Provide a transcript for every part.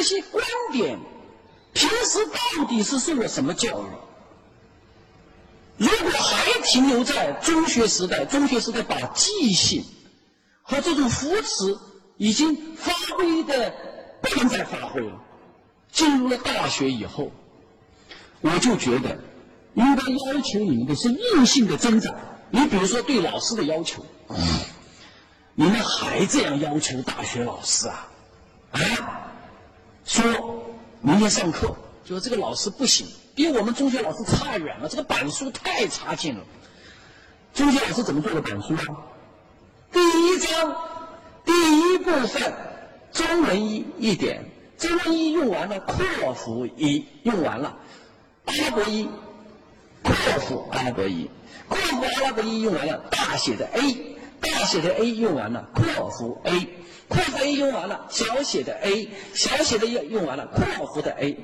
这些观点，平时到底是受了什么教育？如果还停留在中学时代，中学时代把记性和这种扶持已经发挥的不能再发挥了，进入了大学以后，我就觉得应该要求你们的是硬性的增长。你比如说对老师的要求，你们还这样要求大学老师啊？啊？说明天上课，就说这个老师不行。比我们中学老师差远了，这个板书太差劲了。中学老师怎么做的板书啊？第一章第一部分中文一一点，中文一用完了，括弧一用完了，阿拉伯一括弧阿拉伯一括弧阿拉伯一用完了，大写的 A 大写的 A 用完了，括弧 A 括号 A 用完了，小写的 A 小写的 A 用完了，括弧的 A。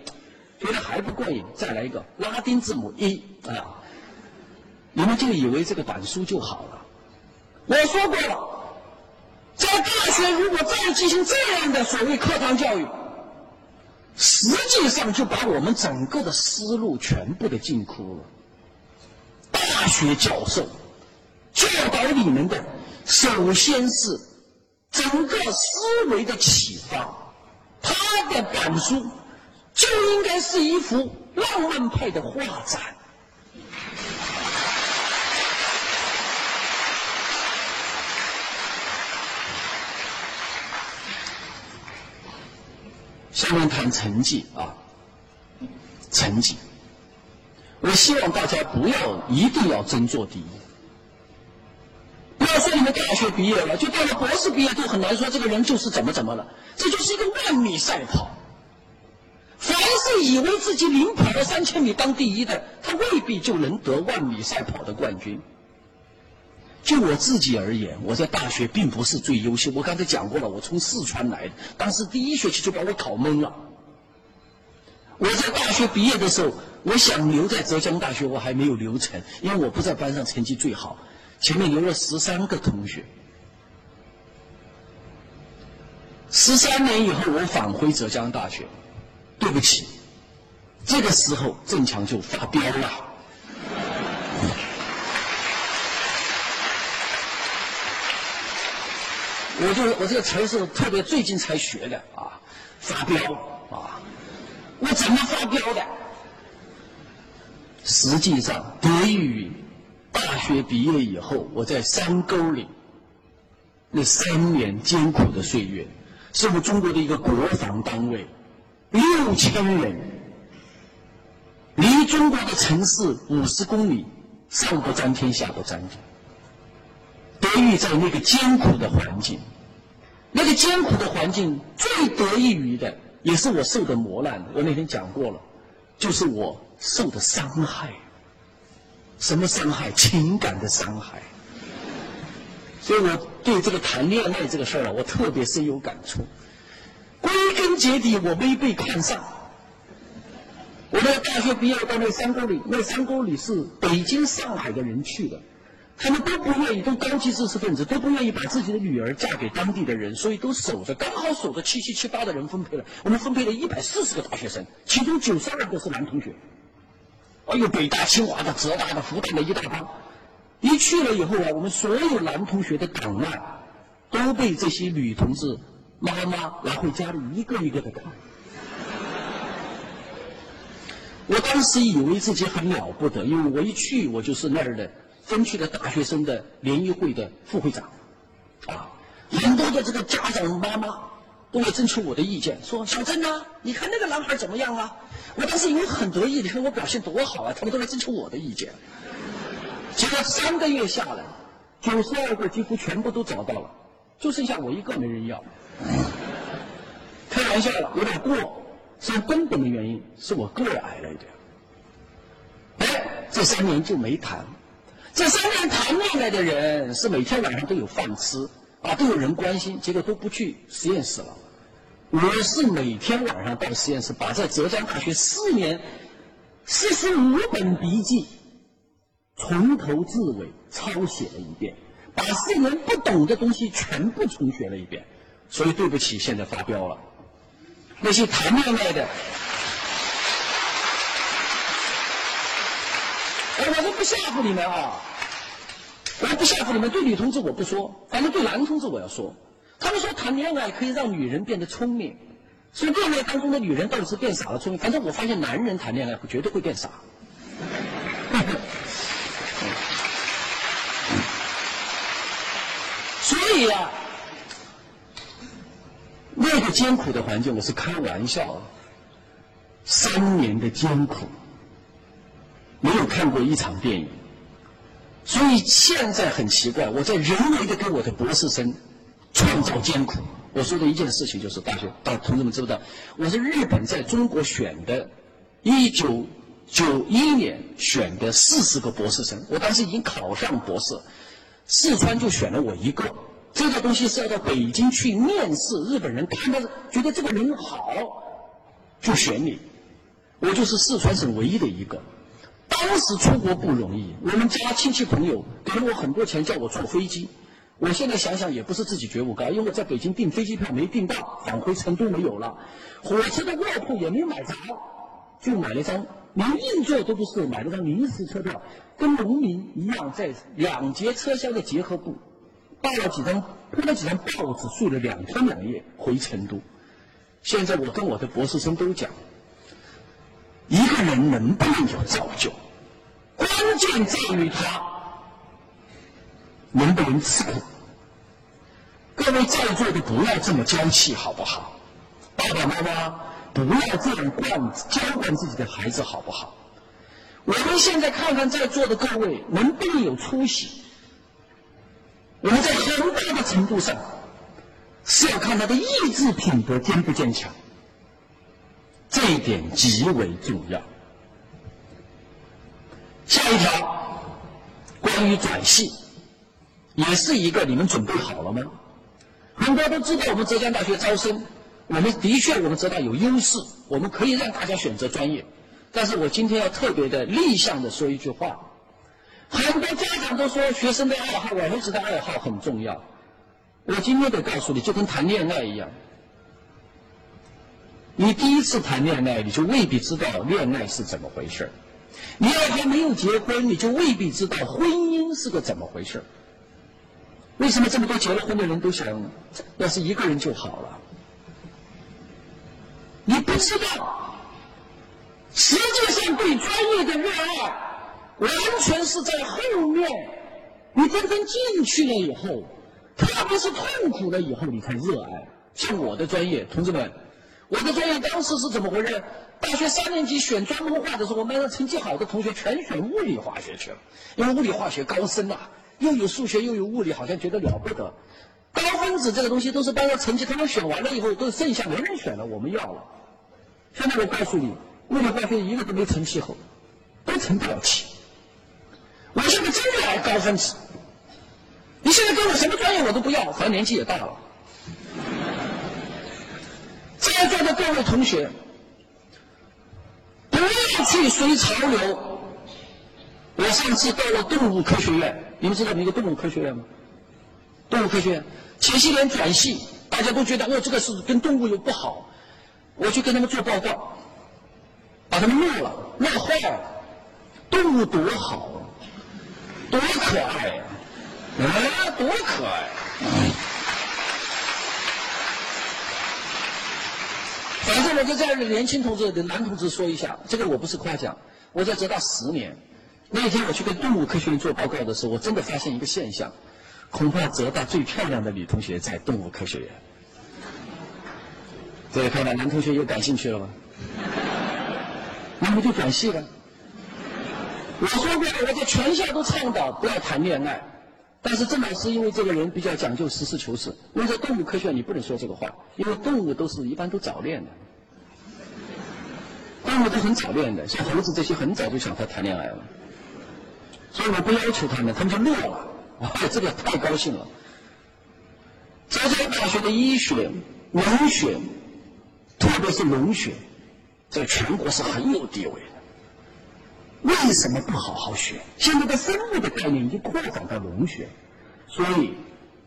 觉得还不过瘾，再来一个拉丁字母 e 啊！你们就以为这个板书就好了？我说过了，在大学如果再进行这样的所谓课堂教育，实际上就把我们整个的思路全部的禁锢了。大学教授教导你们的，首先是整个思维的启发，他的板书。就应该是一幅浪漫派的画展。下面谈成绩啊，成绩。我希望大家不要一定要争做第一。不要说你们大学毕业了，就到了博士毕业都很难说这个人就是怎么怎么了，这就是一个万米赛跑。凡是以为自己领跑了三千米当第一的，他未必就能得万米赛跑的冠军。就我自己而言，我在大学并不是最优秀。我刚才讲过了，我从四川来的，当时第一学期就把我考懵了。我在大学毕业的时候，我想留在浙江大学，我还没有留成，因为我不在班上成绩最好，前面留了十三个同学。十三年以后，我返回浙江大学。对不起，这个时候郑强就发飙了。我就我这个词是特别最近才学的啊，发飙啊！我怎么发飙的？实际上得益于大学毕业以后，我在山沟里那三年艰苦的岁月，是我们中国的一个国防单位。六千人，离中国的城市五十公里，上不沾天，下不沾地。得益在那个艰苦的环境，那个艰苦的环境最得益于的，也是我受的磨难。我那天讲过了，就是我受的伤害。什么伤害？情感的伤害。所以我对这个谈恋爱这个事儿啊，我特别深有感触。归根结底，我没被看上。我在大学毕业到那山沟里，那山沟里是北京、上海的人去的，他们都不愿意，都高级知识分子，都不愿意把自己的女儿嫁给当地的人，所以都守着，刚好守着七七七八的人分配了。我们分配了一百四十个大学生，其中九十二个是男同学。哎呦，北大、清华的、浙大的、复旦的一大帮。一去了以后啊，我们所有男同学的档案都被这些女同志。妈妈拿回家里一个一个的看，我当时以为自己很了不得，因为我一去我就是那儿的分区的大学生的联谊会的副会长，啊，很多的这个家长妈妈都来征求我的意见，说小郑呐，你看那个男孩怎么样啊？我当时以为很得意，你看我表现多好啊，他们都来征求我的意见。结果三个月下来，九十二个几乎全部都找到了，就剩下我一个没人要。开玩笑了，有点过。所以根本的原因是我个儿矮了一点。哎，这三年就没谈。这三年谈恋爱的人是每天晚上都有饭吃啊，都有人关心，结果都不去实验室了。我是每天晚上到实验室，把在浙江大学四年四十五本笔记从头至尾抄写了一遍，把四年不懂的东西全部重学了一遍。所以对不起，现在发飙了。那些谈恋爱的，我我是不吓唬你们啊，我不吓唬你们。对女同志我不说，反正对男同志我要说。他们说谈恋爱可以让女人变得聪明，所以恋爱当中的女人到底是变傻了聪明？反正我发现男人谈恋爱绝对会变傻。所以啊，那个艰苦的环境，我是开玩笑。三年的艰苦，没有看过一场电影，所以现在很奇怪，我在人为的给我的博士生。创造艰苦。我说的一件事情就是，大学大同志们知不知道？我是日本在中国选的，一九九一年选的四十个博士生，我当时已经考上博士，四川就选了我一个。这个东西是要到北京去面试，日本人看到觉得这个人好，就选你。我就是四川省唯一的一个。当时出国不容易，我们家亲戚朋友给了我很多钱，叫我坐飞机。我现在想想也不是自己觉悟高，因为我在北京订飞机票没订到，返回成都没有了，火车的卧铺也没买着，就买了张连硬座都不是，买了张临时车票，跟农民一样，在两节车厢的结合部，抱了几张铺了几张报纸，睡了两天两夜回成都。现在我跟我的博士生都讲，一个人能不能有造就，关键在于他。能不能吃苦？各位在座的不要这么娇气，好不好？爸爸妈妈不要这样惯娇惯自己的孩子，好不好？我们现在看看在座的各位能不能有出息？我们在很大的程度上是要看他的意志品德坚不坚强，这一点极为重要。下一条，关于转系。也是一个，你们准备好了吗？很多都知道我们浙江大学招生，我们的确我们浙大有优势，我们可以让大家选择专业。但是我今天要特别的立项的说一句话，很多家长都说学生的爱好，我儿子的爱好很重要。我今天得告诉你，就跟谈恋爱一样，你第一次谈恋爱，你就未必知道恋爱是怎么回事你要还没有结婚，你就未必知道婚姻是个怎么回事为什么这么多结了婚的人都想，要是一个人就好了？你不知道，实际上对专业的热爱，完全是在后面，你真正进去了以后，特别是痛苦了以后，你才热爱。像我的专业，同志们，我的专业当时是怎么回事？大学三年级选专门化的时候，我们班上成绩好的同学全选物理化学去了，因为物理化学高深呐。又有数学又有物理，好像觉得了不得。高分子这个东西都是班上成绩，他们选完了以后，都剩下没人选了，我们要了。现在我告诉你，物理化学一个都没成气候，都成不了气。我现在真的来高分子，你现在给我什么专业我都不要，反正年纪也大了。在座的各位同学，不要去随潮流。我上次到了动物科学院，你们知道那个动物科学院吗？动物科学院前些年转系，大家都觉得哦，这个是跟动物有不好，我去跟他们做报告，把他们闹了，闹坏了。动物多好，多可爱呀！啊，多可爱！反正我就在年轻同志的男同志说一下，这个我不是夸奖，我在浙大十年。那天我去跟动物科学院做报告的时候，我真的发现一个现象，恐怕浙大最漂亮的女同学在动物科学院。这位看到男同学又感兴趣了吗？那么就转系了。我说过，我在全校都倡导不要谈恋爱，但是郑老师因为这个人比较讲究实事求是，因为在动物科学院你不能说这个话，因为动物都是一般都早恋的，动物都很早恋的，像猴子这些很早就想他谈恋爱了。所以我不要求他们，他们就乐了。哇，这个太高兴了。浙江大学的医学、文学，特别是农学，在全国是很有地位的。为什么不好好学？现在的生物的概念已经扩展到农学，所以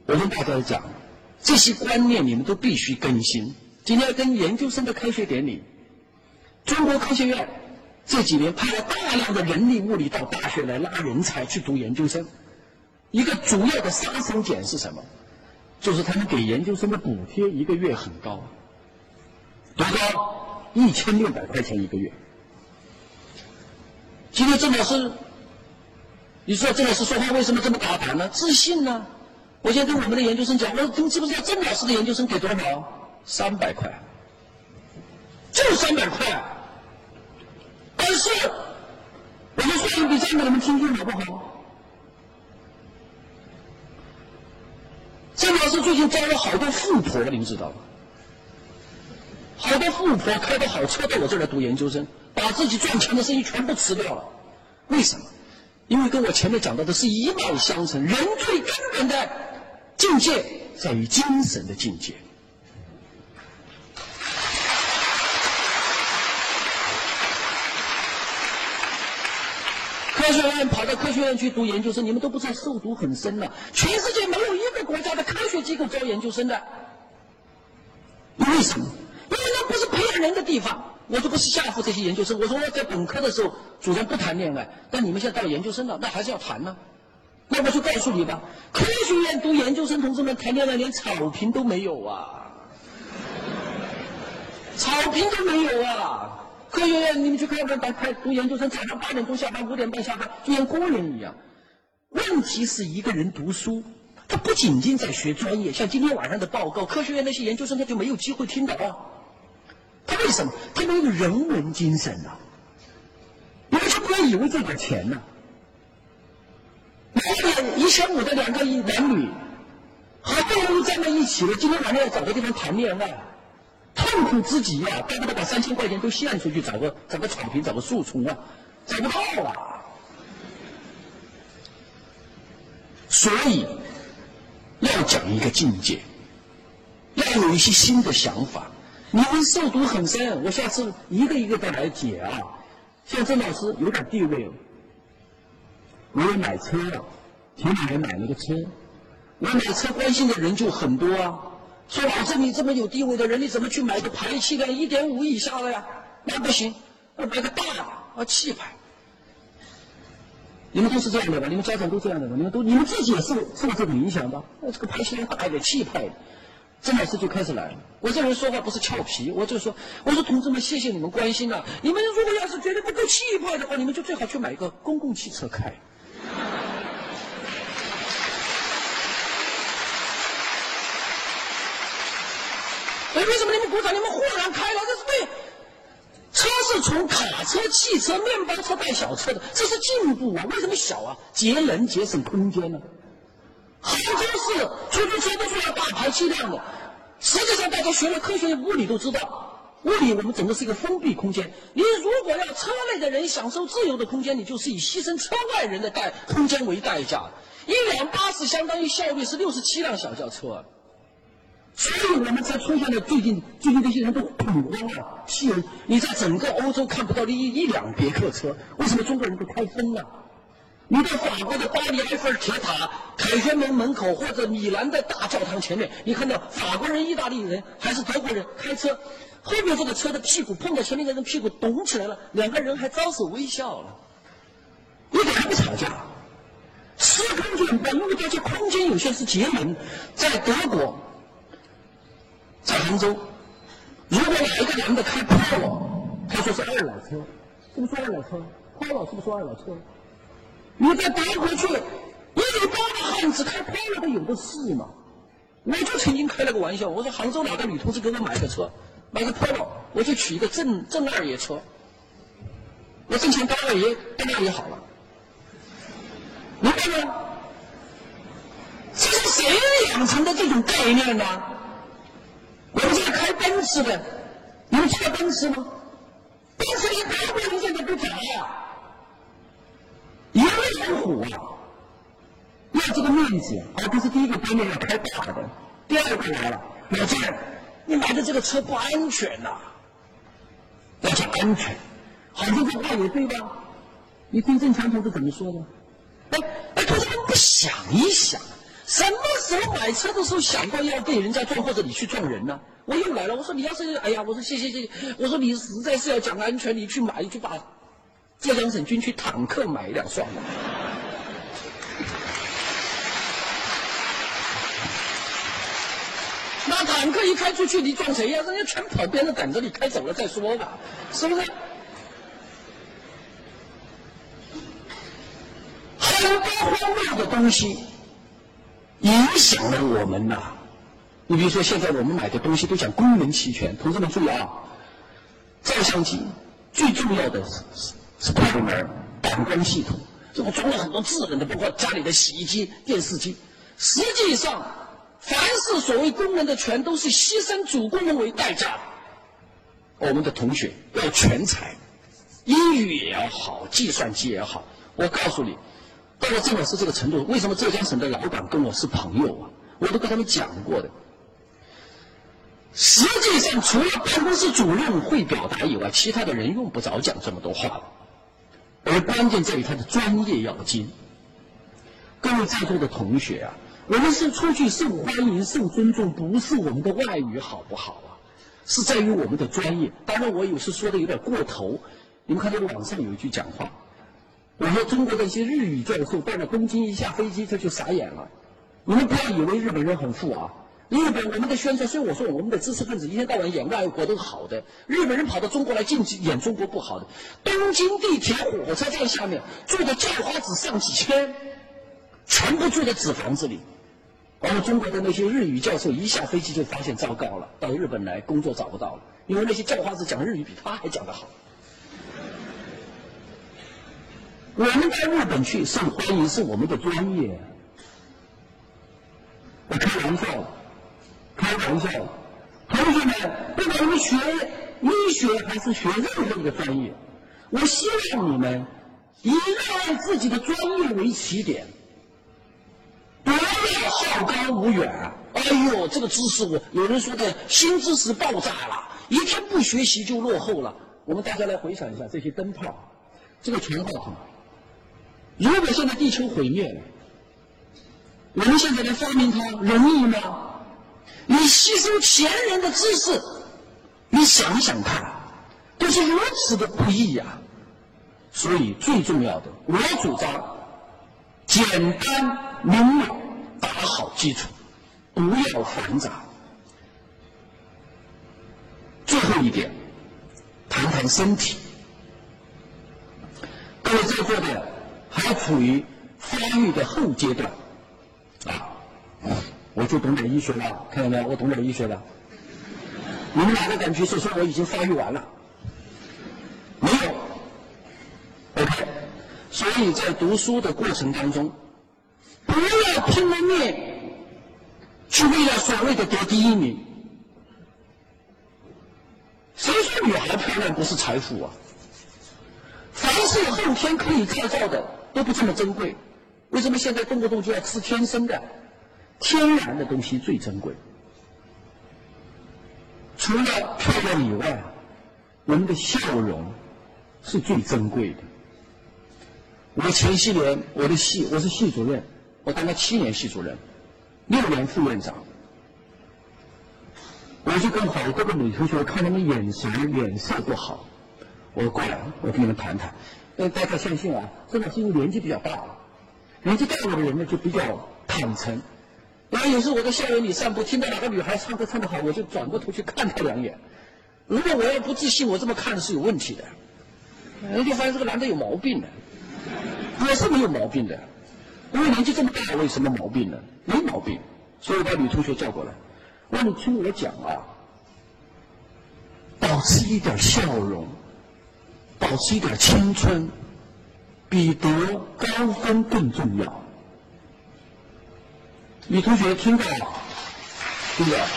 我跟大家讲，这些观念你们都必须更新。今天跟研究生的开学典礼，中国科学院这几年派了大量的人力物力到大学来拉人才去读研究生。一个主要的杀手锏是什么？就是他们给研究生的补贴一个月很高，多高？一千六百块钱一个月。今天郑老师，你说郑老师说话为什么这么大胆呢？自信呢？我现在跟我们的研究生讲，我说你知不知道郑老师的研究生给多少？三百块，就三百块。但是我们算一笔账给你们听听好不好？郑老师最近招了好多富婆，你们知道吗？好多富婆开的好车到我这儿来读研究生，把自己赚钱的生意全部辞掉了。为什么？因为跟我前面讲到的是一脉相承，人最根本的境界在于精神的境界。科学院跑到科学院去读研究生，你们都不知道受毒很深了。全世界没有一个国家的科学机构招研究生的，为什么？因为那不是培养人的地方。我就不是吓唬这些研究生。我说我在本科的时候主张不谈恋爱，但你们现在到了研究生了，那还是要谈呢。那我就告诉你吧，科学院读研究生同志们谈恋爱连草坪都没有啊，草坪都没有啊。科学院，你们去看看，打开读研究生，早上八点钟下班，五点半下班，就像工人一样。问题是一个人读书，他不仅仅在学专业，像今天晚上的报告，科学院那些研究生他就没有机会听到。他为什么？他没有人文精神呐！你们就不要以为这点钱呢，两一千五的两个男女，好不容易站在一起了，今天晚上要找个地方谈恋爱。痛苦之极呀！恨不得把三千块钱都献出去，找个找个草坪，找个树丛啊，找不到了。所以要讲一个境界，要有一些新的想法。你们受毒很深，我下次一个一个的来解啊。像郑老师有点地位了，我也买车了，前几年买了个车，我买车关心的人就很多啊。说老师，你这么有地位的人，你怎么去买个排气量一点五以下的呀？那不行，要买个大的，啊，气派。你们都是这样的吧？你们家长都这样的吧？你们都，你们自己也受受这种影响吧？那这个排气量大一点，气派。郑老师就开始来了。我这人说话不是俏皮，我就说，我说同志们，谢谢你们关心呐。你们如果要是觉得不够气派的话，你们就最好去买一个公共汽车开。哎，为什么你们鼓掌？你们豁然开朗，这是对。车是从卡车、汽车、面包车带小车的，这是进步啊！为什么小啊？节能节省空间呢？杭州市出租车都是要大排气量的。实际上，大家学了科学物理都知道，物理我们整个是一个封闭空间。你如果要车内的人享受自由的空间，你就是以牺牲车外人的代空间为代价。一辆巴士相当于效率是六十七辆小轿车。所以我们才出现了最近最近这些人都恐慌了。汽油，你在整个欧洲看不到一一辆别克车，为什么中国人都开疯了？你到法国的巴黎埃菲尔铁塔、凯旋门门口，或者米兰的大教堂前面，你看到法国人、意大利人还是德国人开车，后面这个车的屁股碰到前面的人屁股咚起来了，两个人还招手微笑了，一点不吵架。司空见惯因为这些空间有限是节能，在德国。在杭州，如果哪一个男的开 Polo，他说是二老车，是不是二老车？Polo 是不是二老车？你在德国去，一米八的汉子开 Polo 的有的是嘛？我就曾经开了个玩笑，我说杭州哪个女同志给我买个车，买个 Polo，我就取一个正正二爷车，我挣钱当二爷，当二爷好了，明白吗？这是谁养成的这种概念呢？我们现在开奔驰的，你们知道奔驰吗？奔驰连德国人现在都讲了，一路虎啊，要这个面子，而不是第一个观念要开大的。第二个来了，老郑，你买的这个车不安全呐，要讲安全，好像这话也对吧？你听郑强同志怎么说的？哎哎，同志们不想一想，什么时候买车的时候想过要被人家撞或者你去撞人呢？我又来了，我说你要是哎呀，我说谢谢谢谢，我说你实在是要讲安全，你去买就把浙江省军区坦克买一辆算了。那坦克一开出去，你撞谁呀？人家全跑边上等着你开走了再说吧，是不是？很多荒谬的东西影响了我们呐。你比如说，现在我们买的东西都讲功能齐全，同志们注意啊！照相机最重要的是是是快门、感光系统，这我装了很多智能的，包括家里的洗衣机、电视机。实际上。凡是所谓功能的全都是牺牲主功能为代价的。我们的同学要全才，英语也要好，计算机也好。我告诉你，到了郑老师这个程度，为什么浙江省的老板跟我是朋友啊？我都跟他们讲过的。实际上，除了办公室主任会表达以外，其他的人用不着讲这么多话了。而关键在于他的专业要精。各位在座的同学啊！我们是出去受欢迎、受尊重，不是我们的外语好不好啊？是在于我们的专业。当然，我有时说的有点过头。你们看这个网上有一句讲话，我说中国的一些日语教授到了东京一下飞机他就傻眼了。你们不要以为日本人很富啊！日本我们的宣传，所以我说我们的知识分子一天到晚演外国都是好的。日本人跑到中国来禁止演中国不好的。东京地铁火车站下面住的叫花子上几千，全部住在纸房子里。然后中国的那些日语教授一下飞机就发现糟糕了，到日本来工作找不到了，因为那些叫花子讲日语比他还讲得好。我们到日本去受欢迎是我们的专业，我开玩笑，开玩笑，同学们，不管你们学医学还是学任何一个专业，我希望你们以热爱自己的专业为起点。不要好高骛远。哎呦，这个知识我有人说的新知识爆炸了，一天不学习就落后了。我们大家来回想一下这些灯泡，这个全化筒。如果现在地球毁灭了，我们现在来发明它容易吗？你吸收前人的知识，你想想看，都是如此的不易呀。所以最重要的，我主张简单。明了，打好基础，不要繁杂。最后一点，谈谈身体。各位在座的还处于发育的后阶段，啊，我就懂点医学了，看到没有？我懂点医学了。你们哪个敢举手说我已经发育完了？没有。OK，所以在读书的过程当中。不要拼了命去为了所谓的得第一名。谁说女孩漂亮不是财富啊？凡是后天可以创造的都不这么珍贵。为什么现在动不动就要吃天生的？天然的东西最珍贵。除了漂亮以外，人的笑容是最珍贵的。我前些年我的系我是系主任。我当了七年系主任，六年副院长，我就跟好多个女同学看他们眼神、脸色不好，我过来，我跟你们谈谈。呃，大家相信啊，真的是因为年纪比较大了，年纪大了的人呢就比较坦诚。然后有时候我在校园里散步，听到哪个女孩唱歌唱得好，我就转过头去看她两眼。如果我要不自信，我这么看是有问题的。人就发现这个男的有毛病的，我是没有毛病的。因为年纪这么大，我有什么毛病呢？没毛病，所以把女同学叫过来，我说你听我讲啊，保持一点笑容，保持一点青春，比得高分更重要。女同学听到了，对吧？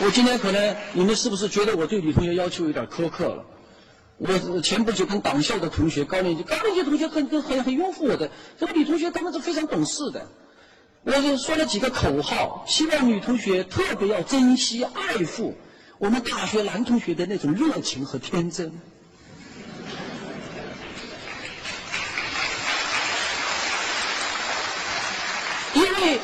我今天可能你们是不是觉得我对女同学要求有点苛刻了？我前不久跟党校的同学，高年级高年级同学很很很拥护我的，这个女同学他们是非常懂事的。我就说了几个口号，希望女同学特别要珍惜爱护我们大学男同学的那种热情和天真，因为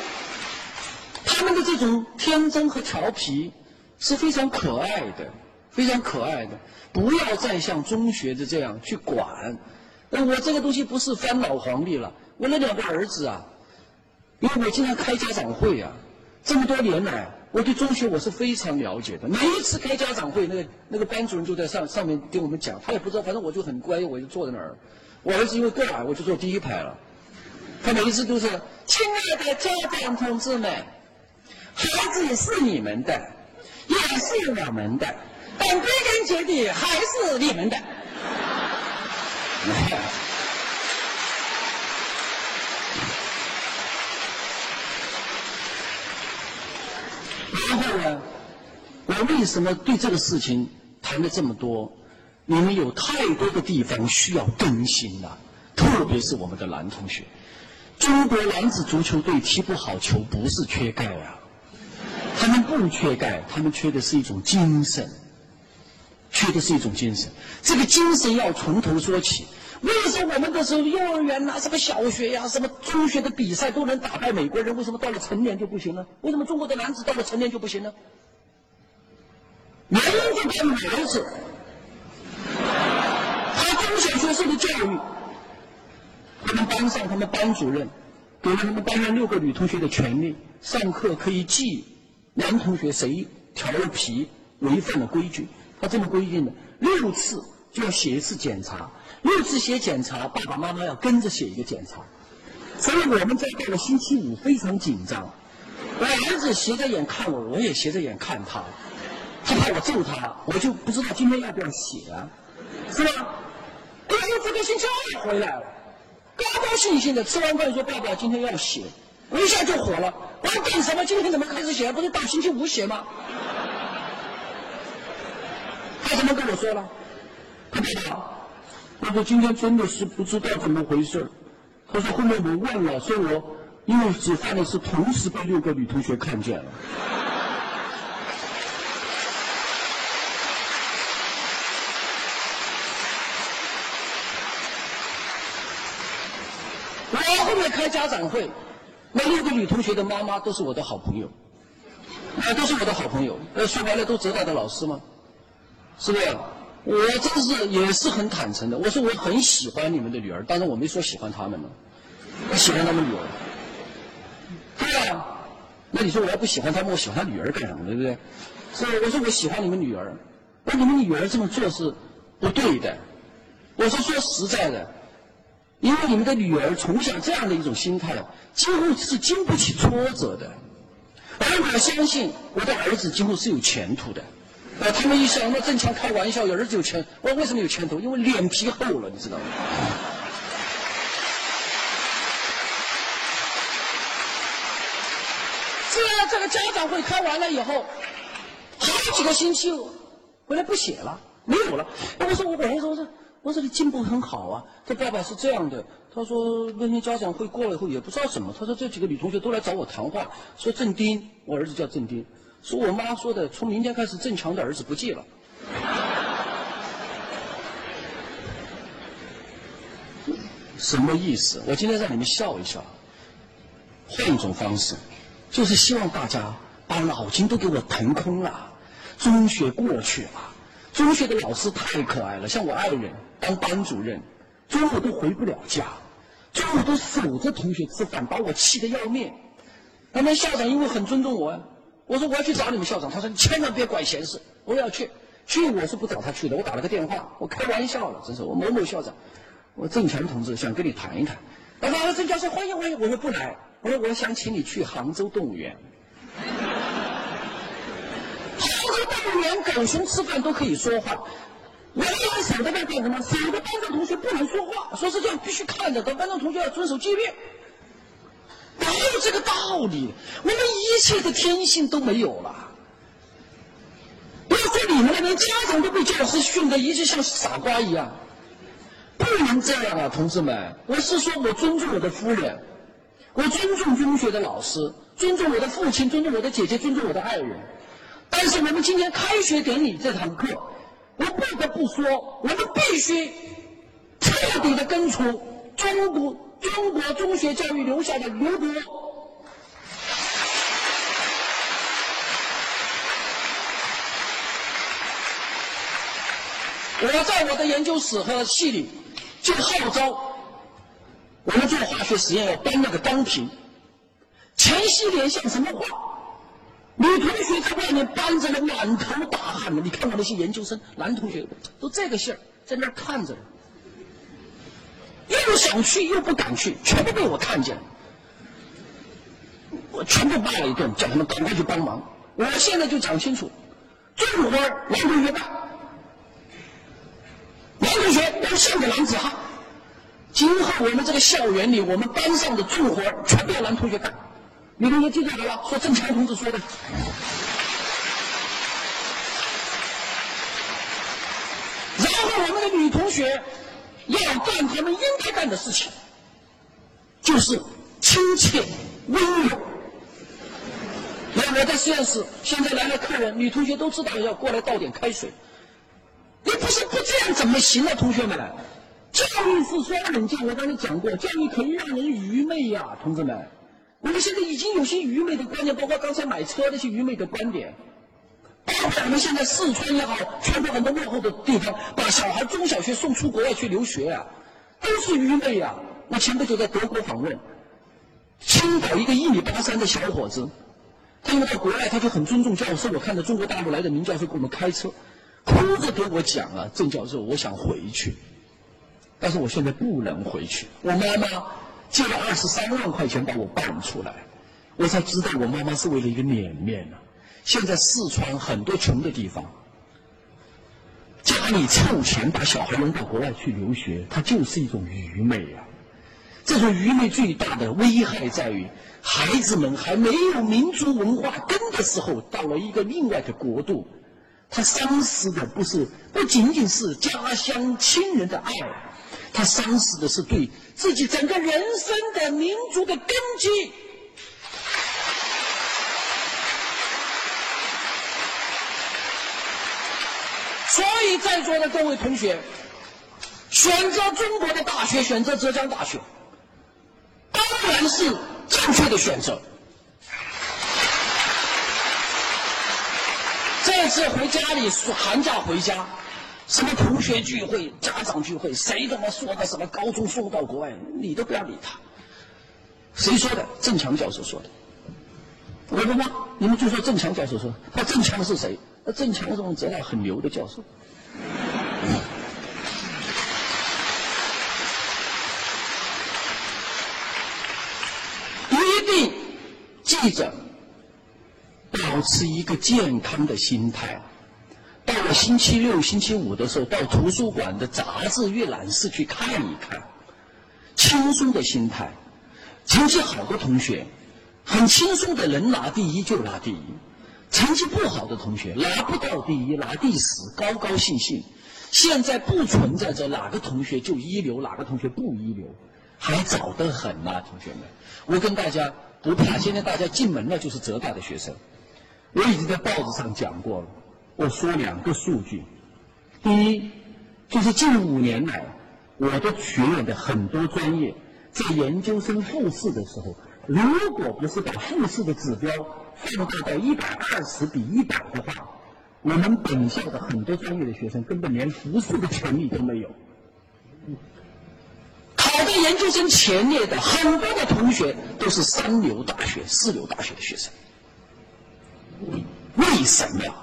他们的这种天真和调皮是非常可爱的，非常可爱的，不要再像中学的这样去管。呃，我这个东西不是翻老黄历了，我那两个儿子啊，因为我经常开家长会啊，这么多年来。我对中学我是非常了解的。每一次开家长会，那个那个班主任就在上上面跟我们讲，他也不知道，反正我就很乖，我就坐在那儿。我儿子因为个矮，我就坐第一排了。他每一次都是：“亲爱的家长同志们，孩子是你们的，也是我们的，但归根结底还是你们的。” 然后呢，我为什么对这个事情谈了这么多？你们有太多的地方需要更新了，特别是我们的男同学。中国男子足球队踢不好球，不是缺钙啊，他们不缺钙，他们缺的是一种精神，缺的是一种精神。这个精神要从头说起。为什么我们的时候幼儿园呐、什么小学呀、什么中学的比赛都能打败美国人？为什么到了成年就不行呢？为什么中国的男子到了成年就不行呢？原因就在于儿子，他中小学受的教育，他们班上他们班主任给了他们班上六个女同学的权利，上课可以记男同学谁调皮违反了规矩，他这么规定的，六次就要写一次检查。六次写检查，爸爸妈妈要跟着写一个检查，所以我们在到了星期五非常紧张。我儿子斜着眼看我，我也斜着眼看他，他怕我揍他，我就不知道今天要不要写啊，是吧？哎呦，这个星期二回来了，高高兴兴的吃完饭说：“爸爸，今天要写。”我一下就火了，我要：“干什么？今天怎么开始写？不是到星期五写吗？”他怎么跟我说了？他爸爸。他说：“今天真的是不知道怎么回事他说：“后面我问了，说我因为只犯的是同时被六个女同学看见了。”我后面开家长会，那六个女同学的妈妈都是我的好朋友，啊，都是我的好朋友。呃，说白了，都浙大的老师吗？是不是？我真是也是很坦诚的，我说我很喜欢你们的女儿，当然我没说喜欢他们呢，我喜欢他们女儿。对啊，那你说我要不喜欢他们，我喜欢他女儿干什么？对不对？是我说我喜欢你们女儿，那你们女儿这么做是不对的。我是说实在的，因为你们的女儿从小这样的一种心态，几乎是经不起挫折的。而我相信我的儿子今后是有前途的。啊，他们一想，那郑强开玩笑，有儿子有前，我为什么有前途？因为脸皮厚了，你知道吗？这 这个家长会开完了以后，好几个星期回来不写了，没有了。我说我本来说，我说我说你进步很好啊。这爸爸是这样的，他说那天家长会过了以后也不知道什么，他说这几个女同学都来找我谈话，说郑丁，我儿子叫郑丁。说我妈说的，从明天开始，郑强的儿子不记了。什么意思？我今天让你们笑一笑，换一种方式，就是希望大家把脑筋都给我腾空了。中学过去了，中学的老师太可爱了，像我爱人当班主任，中午都回不了家，中午都守着同学吃饭，把我气得要命。他们校长因为很尊重我。我说我要去找你们校长，他说你千万别管闲事。我要去，去我是不找他去的。我打了个电话，我开玩笑了，真是我某某校长，我郑强同志想跟你谈一谈。他说郑教授欢迎欢迎，我说不来，我说我想请你去杭州动物园。杭州动物园狗熊吃饭都可以说话，我一守在那干什么？守着班上同学不能说话，说是这样必须看着，等班上同学要遵守纪律。没有这个道理？我们一切的天性都没有了。不要说你们了，连家长都被教师训得一直像傻瓜一样，不能这样啊，同志们！我是说我尊重我的夫人，我尊重中学的老师，尊重我的父亲，尊重我的姐姐，尊重我的爱人。但是我们今天开学典礼这堂课，我不得不说，我们必须彻底的根除中国。中国中学教育留下的如果我在我的研究室和系里就号召我们做化学实验要搬那个钢瓶。前西年像什么话？女同学在外面搬着个满头大汗的你看我那些研究生男同学都这个信儿在那看着呢。又想去又不敢去，全部被我看见了。我全部骂了一顿，叫他们赶快去帮忙。我现在就讲清楚，重活男同学干，男同学要像个男子汉。今后我们这个校园里，我们班上的重活全部要男同学干。女同学记住好了，说郑强同志说的。然后我们的女同学要干他们应该干的事情，就是亲切温柔。那，我在实验室，现在来了客人，女同学都知道要过来倒点开水。你不是不这样怎么行呢，同学们？教育是双刃剑，我刚才讲过，教育可以让人愚昧呀，同志们。我们现在已经有些愚昧的观念，包括刚才买车那些愚昧的观点，包括我们现在四川也好，全国很多落后的地方，把小孩中小学送出国外去留学啊，都是愚昧呀。我前不久在德国访问，青岛一个一米八三的小伙子。他们到国外，他就很尊重教授。我看到中国大陆来的名教授给我们开车，哭着给我讲啊，郑教授，我想回去，但是我现在不能回去。我妈妈借了二十三万块钱把我办出来，我才知道我妈妈是为了一个脸面呢。现在四川很多穷的地方，家里凑钱把小孩扔到国外去留学，它就是一种愚昧啊。这种愚昧最大的危害在于。孩子们还没有民族文化根的时候，到了一个另外的国度，他丧失的不是不仅仅是家乡亲人的爱，他丧失的是对自己整个人生的民族的根基。所以在座的各位同学，选择中国的大学，选择浙江大学，当然是。正确的选择。这次回家里，寒假回家，什么同学聚会、家长聚会，谁他妈说的什么高中送到国外，你都不要理他。谁说的？郑强教授说的。我说吗？你们就说郑强教授说，那郑强是谁？那郑强是我们浙大很牛的教授。记着，保持一个健康的心态。到了星期六、星期五的时候，到图书馆的杂志阅览室去看一看，轻松的心态。成绩好的同学，很轻松的能拿第一就拿第一；成绩不好的同学，拿不到第一拿第十，高高兴兴。现在不存在着哪个同学就一流，哪个同学不一流，还早得很呐，同学们。我跟大家。不怕，现在大家进门了就是浙大的学生。我已经在报纸上讲过了。我说两个数据：第一，就是近五年来，我的学院的很多专业在研究生复试的时候，如果不是把复试的指标放大到一百二十比一百的话，我们本校的很多专业的学生根本连复试的权利都没有。考在研究生前列的很多的同学都是三流大学、四流大学的学生，为什么？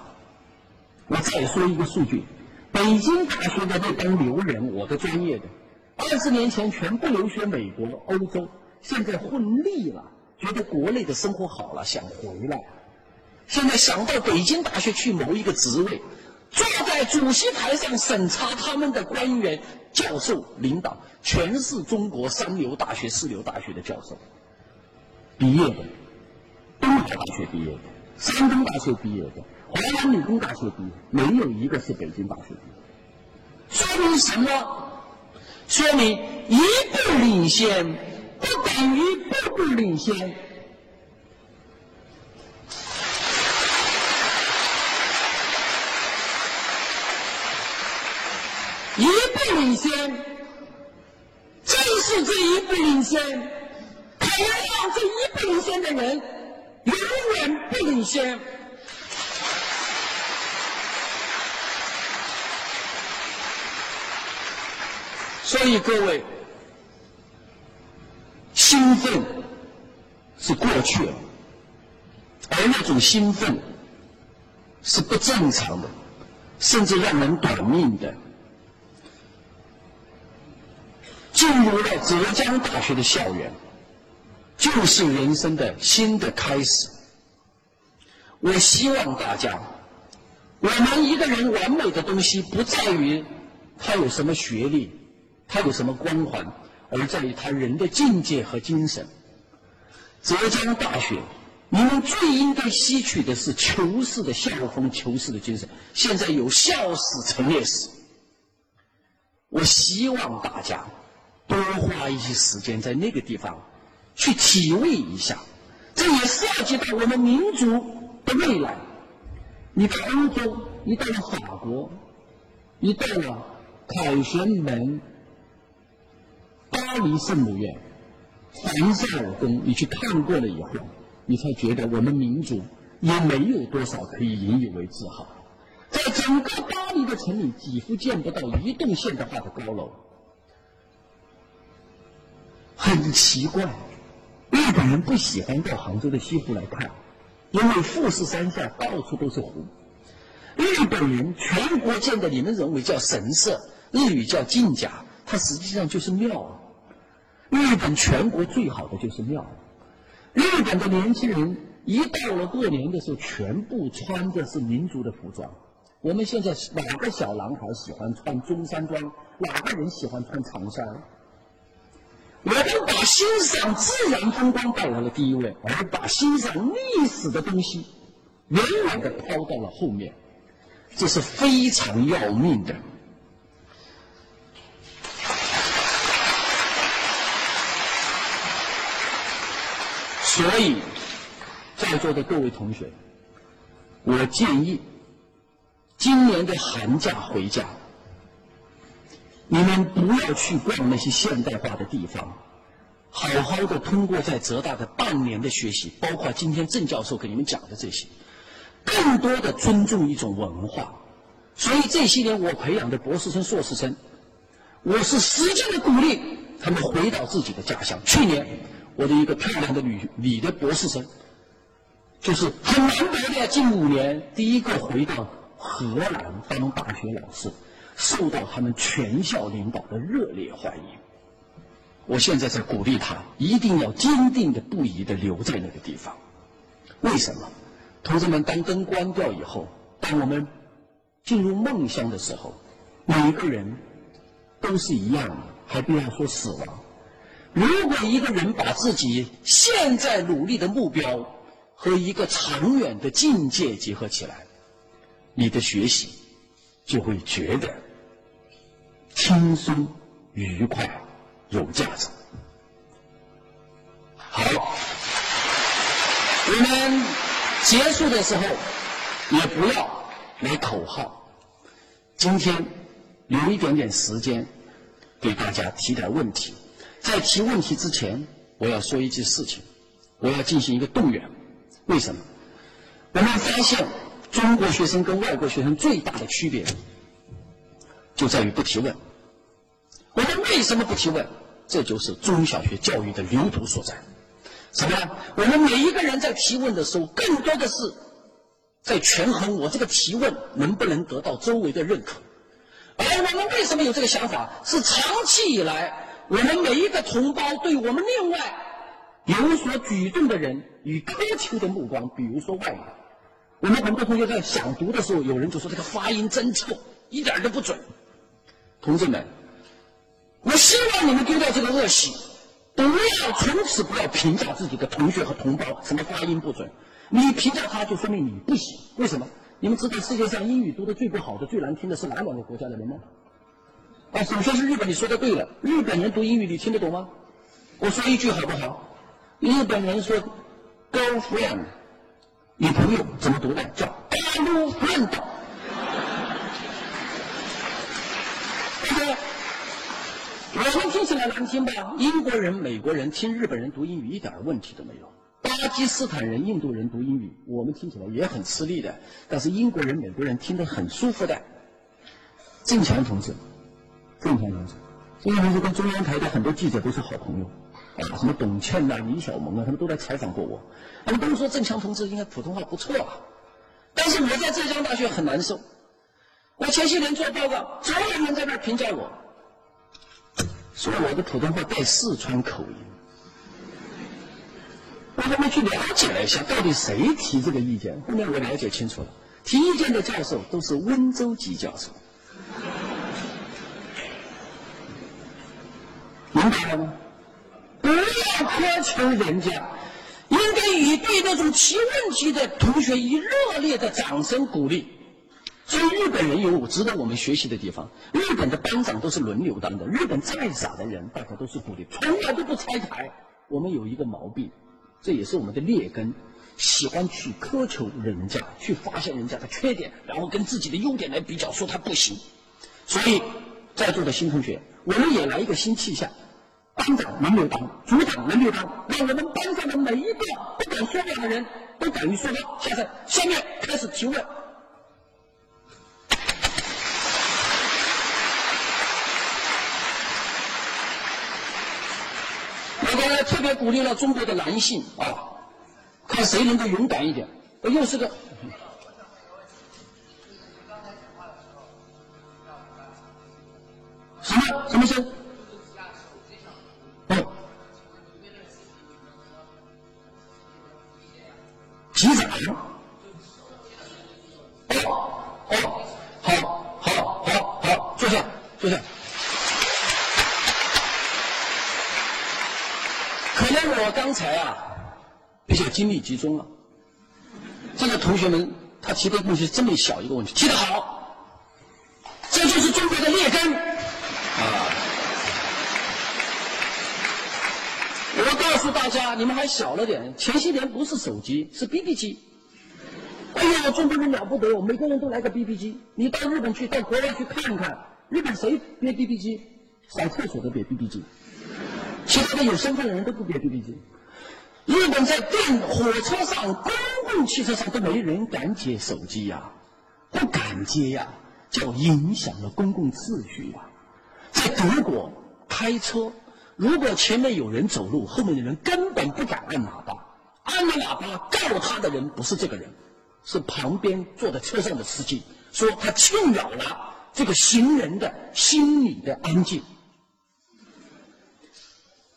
我再说一个数据：北京大学的那帮牛人，我的专业的，二十年前全部留学美国、欧洲，现在混腻了，觉得国内的生活好了，想回来。现在想到北京大学去谋一个职位，坐在主席台上审查他们的官员。教授领导全是中国三流大学、四流大学的教授毕业的，东海大学毕业的，山东大学毕业的，华南理工大学毕业，没有一个是北京大学毕业。说明什么？说明一步领先不等于步步领先。一步领先，正是这一步领先，才能让这一步领先的人永远不领先。所以各位，兴奋是过去了，而那种兴奋是不正常的，甚至让人短命的。进入了浙江大学的校园，就是人生的新的开始。我希望大家，我们一个人完美的东西不在于他有什么学历，他有什么光环，而在于他人的境界和精神。浙江大学，你们最应该吸取的是求是的校风、求是的精神。现在有校史、陈列史，我希望大家多花一些时间在那个地方去体味一下，这也涉及到我们民族。的未来，你到欧洲，你到了法国，你到了凯旋门、巴黎圣母院、凡萨尔宫，你去看过了以后，你才觉得我们民族也没有多少可以引以为自豪。在整个巴黎的城里，几乎见不到一栋现代化的高楼，很奇怪，日本人不喜欢到杭州的西湖来看。因为富士山下到处都是湖，日本人全国建的，你们认为叫神社，日语叫进甲，它实际上就是庙啊。日本全国最好的就是庙。日本的年轻人一到了过年的时候，全部穿的是民族的服装。我们现在哪个小男孩喜欢穿中山装？哪个人喜欢穿长衫？我们把欣赏自然风光带来了第一位，而把欣赏历史的东西远远的抛到了后面，这是非常要命的。所以，在座的各位同学，我建议，今年的寒假回家。你们不要去逛那些现代化的地方，好好的通过在浙大的半年的学习，包括今天郑教授给你们讲的这些，更多的尊重一种文化。所以这些年我培养的博士生、硕士生，我是使劲的鼓励他们回到自己的家乡。去年我的一个漂亮的女女的博士生，就是很难得的近五年第一个回到荷兰当大学老师。受到他们全校领导的热烈欢迎。我现在在鼓励他，一定要坚定的、不移的留在那个地方。为什么？同志们，当灯关掉以后，当我们进入梦乡的时候，每个人都是一样的，还不要说死亡。如果一个人把自己现在努力的目标和一个长远的境界结合起来，你的学习就会觉得。轻松、愉快、有价值。好，我们结束的时候也不要来口号。今天留一点点时间给大家提点问题。在提问题之前，我要说一件事情，我要进行一个动员。为什么？我们发现中国学生跟外国学生最大的区别就在于不提问。我们为什么不提问？这就是中小学教育的流毒所在。什么？我们每一个人在提问的时候，更多的是在权衡我这个提问能不能得到周围的认可。而我们为什么有这个想法？是长期以来，我们每一个同胞对我们另外有所举动的人与苛求的目光。比如说外语，我们很多同学在想读的时候，有人就说这个发音真臭，一点都不准。同志们。我希望你们丢掉这个恶习，不要从此不要评价自己的同学和同胞什么发音不准。你评价他，就说明你不行。为什么？你们知道世界上英语读的最不好的、最难听的是哪两个国家的人吗？啊，首先是日本。你说的对了，日本人读英语你听得懂吗？我说一句好不好？日本人说 “girlfriend”，女朋友怎么读的？叫 “girlfriend”。我们听起来难听吧？英国人、美国人听日本人读英语一点问题都没有。巴基斯坦人、印度人读英语，我们听起来也很吃力的。但是英国人、美国人听得很舒服的。郑强同志，郑强同志，中央电视跟中央台的很多记者都是好朋友，啊，什么董倩呐、李小萌啊，他们都来采访过我，他们都说郑强同志应该普通话不错啊。但是我在浙江大学很难受，我前些年做报告，总有人在那评价我，说我的普通话带四川口音。我后面去了解了一下，到底谁提这个意见？后面我了解清楚了，提意见的教授都是温州籍教授。明白了吗？不要苛求人家，应该以对那种提问题的同学以热烈的掌声鼓励。所以日本人有值得我们学习的地方。日本的班长都是轮流当的，日本再傻的人，大家都是鼓励，从来都不拆台。我们有一个毛病，这也是我们的劣根，喜欢去苛求人家，去发现人家的缺点，然后跟自己的优点来比较，说他不行。所以，在座的新同学，我们也来一个新气象。班长轮流当，组长轮流当，让我们班上的每一个不敢说话的人都敢于说话。下次，下面开始提问。我刚才特别鼓励了中国的男性啊，看谁能够勇敢一点。又是个什么什么声？急诊。哦哦，好，好，好，好，坐下，坐下。可能我刚才啊，比较精力集中了。这个同学们他提的问题这么小一个问题，提得好，这就是中国的劣根啊。我告诉大家，你们还小了点。前些年不是手机，是 BB 机。哎呀，中国人了不得，每个人都来个 BB 机。你到日本去，到国外去看看，日本谁憋 BB 机？上厕所都憋 BB 机，其他的有身份的人都不憋 BB 机。日本在电火车上、公共汽车上都没人敢接手机呀，不敢接呀，就影响了公共秩序呀。在德国开车。如果前面有人走路，后面的人根本不敢按喇叭。按了喇叭，告他的人不是这个人，是旁边坐在车上的司机，说他侵扰了这个行人的心理的安静。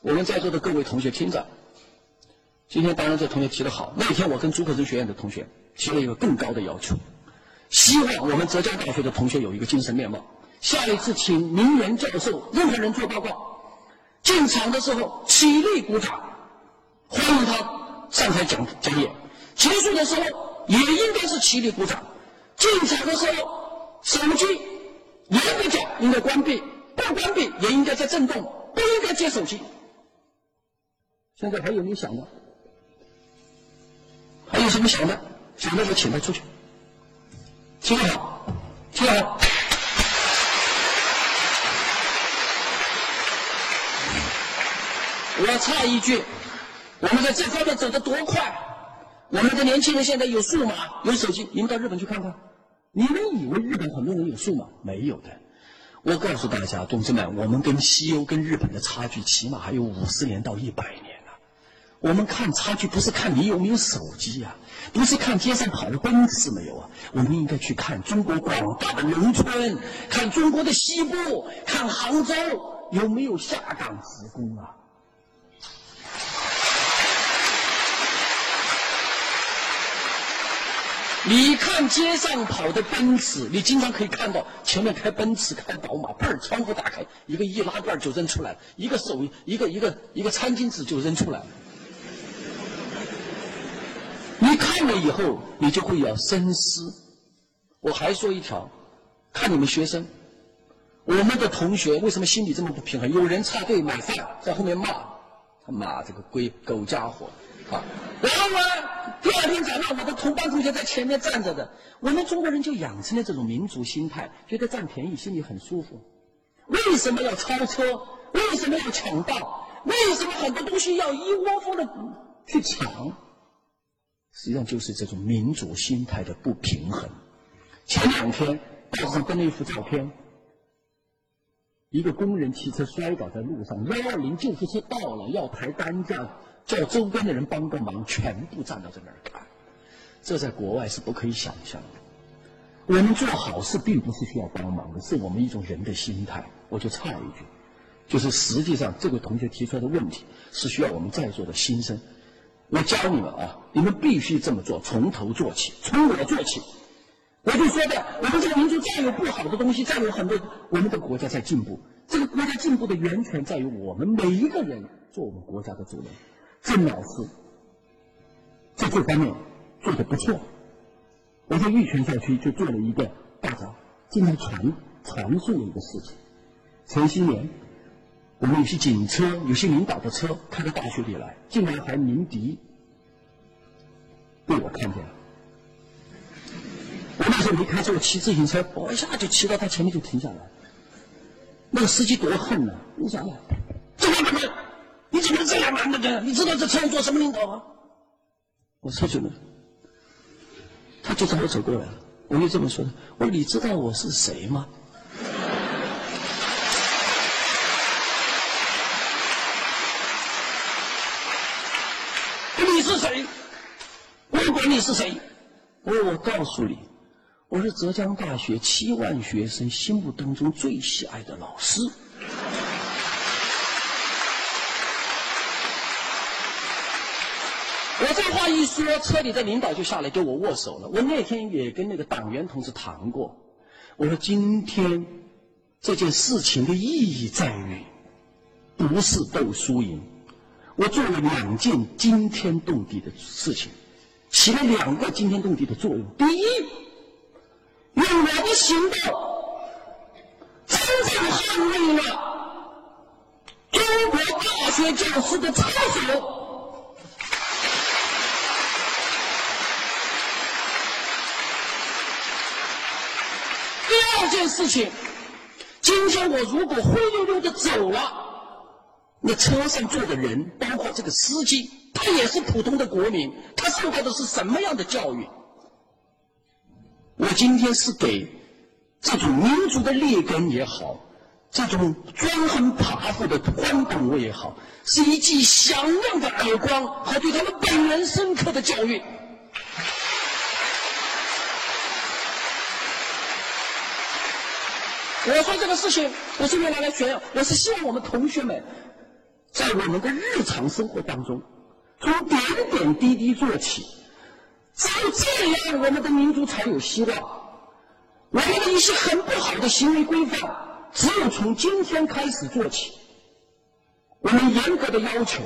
我们在座的各位同学听着，今天当然这同学提的好。那天我跟朱克生学院的同学提了一个更高的要求，希望我们浙江大学的同学有一个精神面貌。下一次请名人教授、任何人做报告。进场的时候起立鼓掌，欢迎他上台讲讲演；结束的时候也应该是起立鼓掌。进场的时候，手机严格讲应该关闭，不关闭也应该在震动，不应该接手机。现在还有没有想的？还有什么想的？想的就请他出去。听好，听好。我插一句，我们在这方面走得多快！我们的年轻人现在有数码，有手机，你们到日本去看看。你们以为日本很多人有数码？没有的。我告诉大家，同志们，我们跟西欧、跟日本的差距起码还有五十年到一百年呢。我们看差距，不是看你有没有手机呀，不是看街上跑的奔驰没有啊，我们应该去看中国广大的农村，看中国的西部，看杭州有没有下岗职工啊。你看街上跑的奔驰，你经常可以看到前面开奔驰、开宝马，嘣儿窗户打开，一个易拉罐就扔出来，一个手一个一个一个餐巾纸就扔出来。你看了以后，你就会要深思。我还说一条，看你们学生，我们的同学为什么心里这么不平衡？有人插队买饭，在后面骂，他妈这个龟狗家伙。啊，然后呢？第二天早上，我的同班同学在前面站着的。我们中国人就养成了这种民族心态，觉得占便宜心里很舒服。为什么要超车？为什么要抢道？为什么很多东西要一窝蜂的去抢？实际上就是这种民族心态的不平衡。前两天报纸上登了一幅照片，一个工人骑车摔倒在路上，幺二零救护车到了，要抬担架，叫周边的人帮个忙，全部站到这边看。这在国外是不可以想象的。我们做好事并不是需要帮忙的，是我们一种人的心态。我就插一句，就是实际上这个同学提出来的问题是需要我们在座的心声。我教你们啊，你们必须这么做，从头做起，从我做起。我就说的，我们这个民族再有不好的东西，再有很多，我们的国家在进步。这个国家进步的源泉在于我们每一个人做我们国家的主人。郑老师在这方面做的不错。我在玉泉校区就做了一个大家经常传传述的一个事情。前些年，我们有些警车，有些领导的车开到大学里来，竟然还鸣笛，被我看见了。我那时候没开车，我骑自行车，我一下就骑到他前面就停下来。那个司机多恨呐！你想想，这个怎么？你怎么这样拦着的？你知道这车上坐什么领导吗？我车去了，他就朝我走过来了。我就这么说的：我说你知道我是谁吗？你是谁？我管你是谁？我我告诉你。我是浙江大学七万学生心目当中最喜爱的老师。我这话一说，车里的领导就下来跟我握手了。我那天也跟那个党员同志谈过，我说今天这件事情的意义在于，不是斗输赢。我做了两件惊天动地的事情，起了两个惊天动地的作用。第一。用我的行动，真正捍卫了中国大学教师的操守。这件事情，今天我如果灰溜溜的走了，那车上坐的人，包括这个司机，他也是普通的国民，他受到的是什么样的教育？我今天是给这种民族的劣根也好，这种专横跋扈的官党我也好，是一记响亮的耳光和对他们本人深刻的教育。我说这个事情不是用来炫耀，我是希望我们同学们在我们的日常生活当中，从点点滴滴做起。只有这样，我们的民族才有希望。我们的一些很不好的行为规范，只有从今天开始做起。我们严格的要求，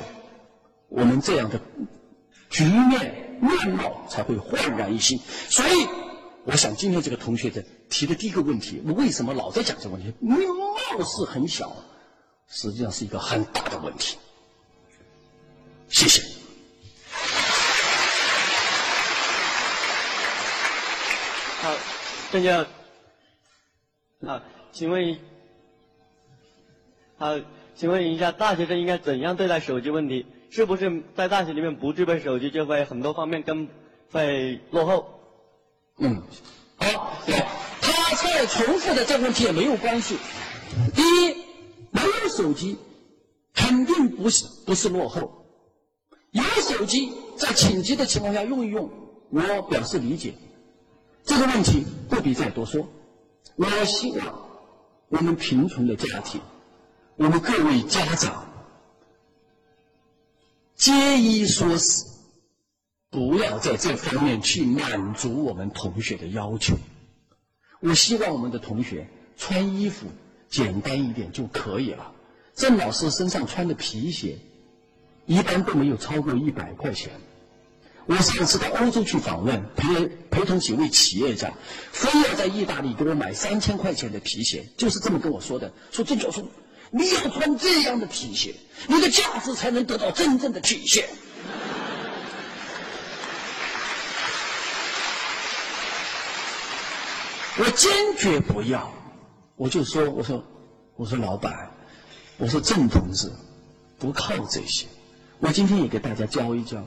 我们这样的局面面貌才会焕然一新。所以，我想今天这个同学的提的第一个问题，我为什么老在讲这个问题？貌似很小，实际上是一个很大的问题。谢谢。好，郑教。好，请问，好，请问一下，大学生应该怎样对待手机问题？是不是在大学里面不具备手机，就会很多方面跟会落后？嗯，好，他再重复的这个问题也没有关系。第一，没有手机，肯定不是不是落后。有手机，在紧急的情况下用一用，我表示理解。这个问题不必再多说。我希望我们贫穷的家庭，我们各位家长，皆宜说是，不要在这方面去满足我们同学的要求。我希望我们的同学穿衣服简单一点就可以了。郑老师身上穿的皮鞋，一般都没有超过一百块钱。我上次到欧洲去访问，陪陪同几位企业家，非要在意大利给我买三千块钱的皮鞋，就是这么跟我说的。说郑教授，你要穿这样的皮鞋，你的价值才能得到真正的体现。我坚决不要，我就说，我说，我说老板，我说郑同志，不靠这些，我今天也给大家教一教。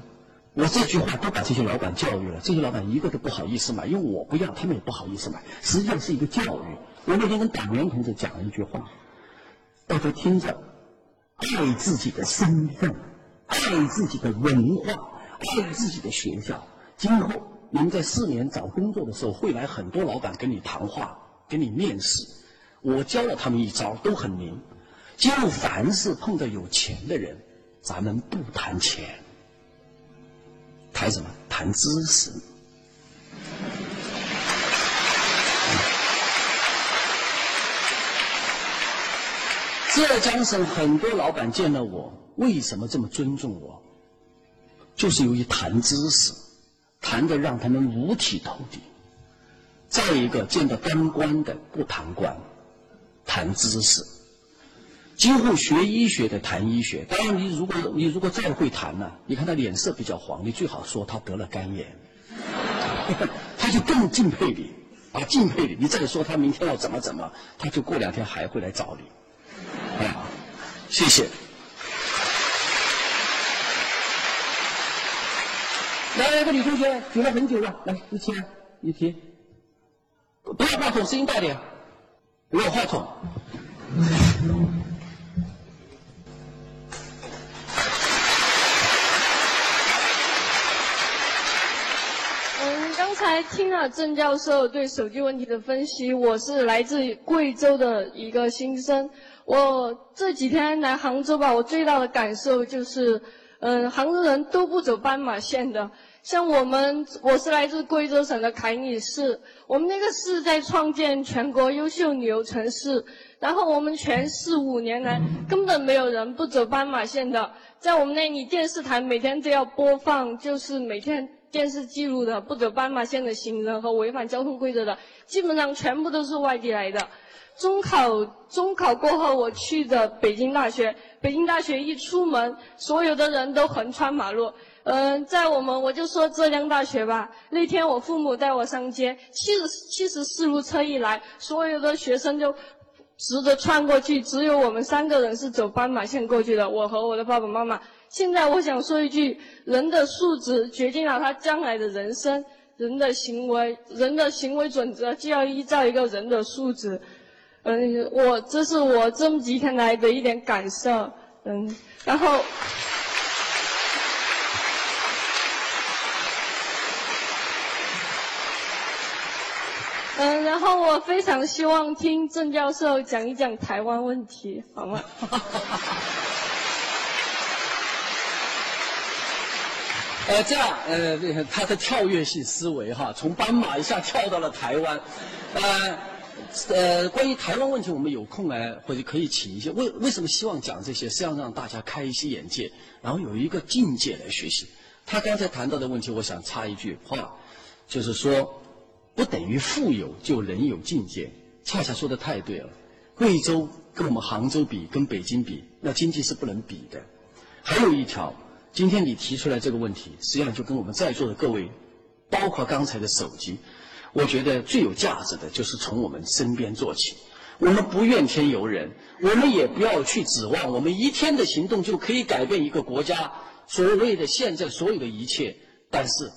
我这句话都把这些老板教育了，这些老板一个都不好意思买，因为我不要，他们也不好意思买。实际上是一个教育。我那天跟党员同志讲了一句话，大家听着，爱自己的身份，爱自己的文化，爱自己的学校。今后你们在四年找工作的时候，会来很多老板跟你谈话，跟你面试。我教了他们一招，都很灵。今后凡是碰到有钱的人，咱们不谈钱，谈什么？谈知识。浙江省很多老板见了我，为什么这么尊重我？就是由于谈知识，谈的让他们五体投地。再一个，见到当官的不谈官，谈知识。今后学医学的谈医学，当然你如果你如果再会谈呢，你看他脸色比较黄，你最好说他得了肝炎，他就更敬佩你，啊敬佩你。你再说他明天要怎么怎么，他就过两天还会来找你。啊，谢谢。来，一个女同学举了很久了，来一起，一提。不要话筒，声音大点。不要话筒。嗯，刚才听了郑教授对手机问题的分析，我是来自贵州的一个新生。我这几天来杭州吧，我最大的感受就是，嗯，杭州人都不走斑马线的。像我们，我是来自贵州省的凯里市，我们那个市在创建全国优秀旅游城市，然后我们全市五年来根本没有人不走斑马线的。在我们那里，电视台每天都要播放，就是每天电视记录的不走斑马线的行人和违反交通规则的，基本上全部都是外地来的。中考中考过后，我去的北京大学。北京大学一出门，所有的人都横穿马路。嗯，在我们我就说浙江大学吧。那天我父母带我上街，七十七十四路车一来，所有的学生就直着穿过去，只有我们三个人是走斑马线过去的。我和我的爸爸妈妈。现在我想说一句：人的素质决定了他将来的人生。人的行为，人的行为准则就要依照一个人的素质。嗯，我这是我这么几天来的一点感受，嗯，然后，嗯，然后我非常希望听郑教授讲一讲台湾问题，好吗？呃，这样，呃，他的跳跃性思维哈，从斑马一下跳到了台湾，呃。呃，关于台湾问题，我们有空来或者可以请一些。为为什么希望讲这些？是要让大家开一些眼界，然后有一个境界来学习。他刚才谈到的问题，我想插一句话，就是说，不等于富有就人有境界。恰恰说的太对了。贵州跟我们杭州比，跟北京比，那经济是不能比的。还有一条，今天你提出来这个问题，实际上就跟我们在座的各位，包括刚才的手机。我觉得最有价值的就是从我们身边做起。我们不怨天尤人，我们也不要去指望我们一天的行动就可以改变一个国家所谓的现在所有的一切。但是，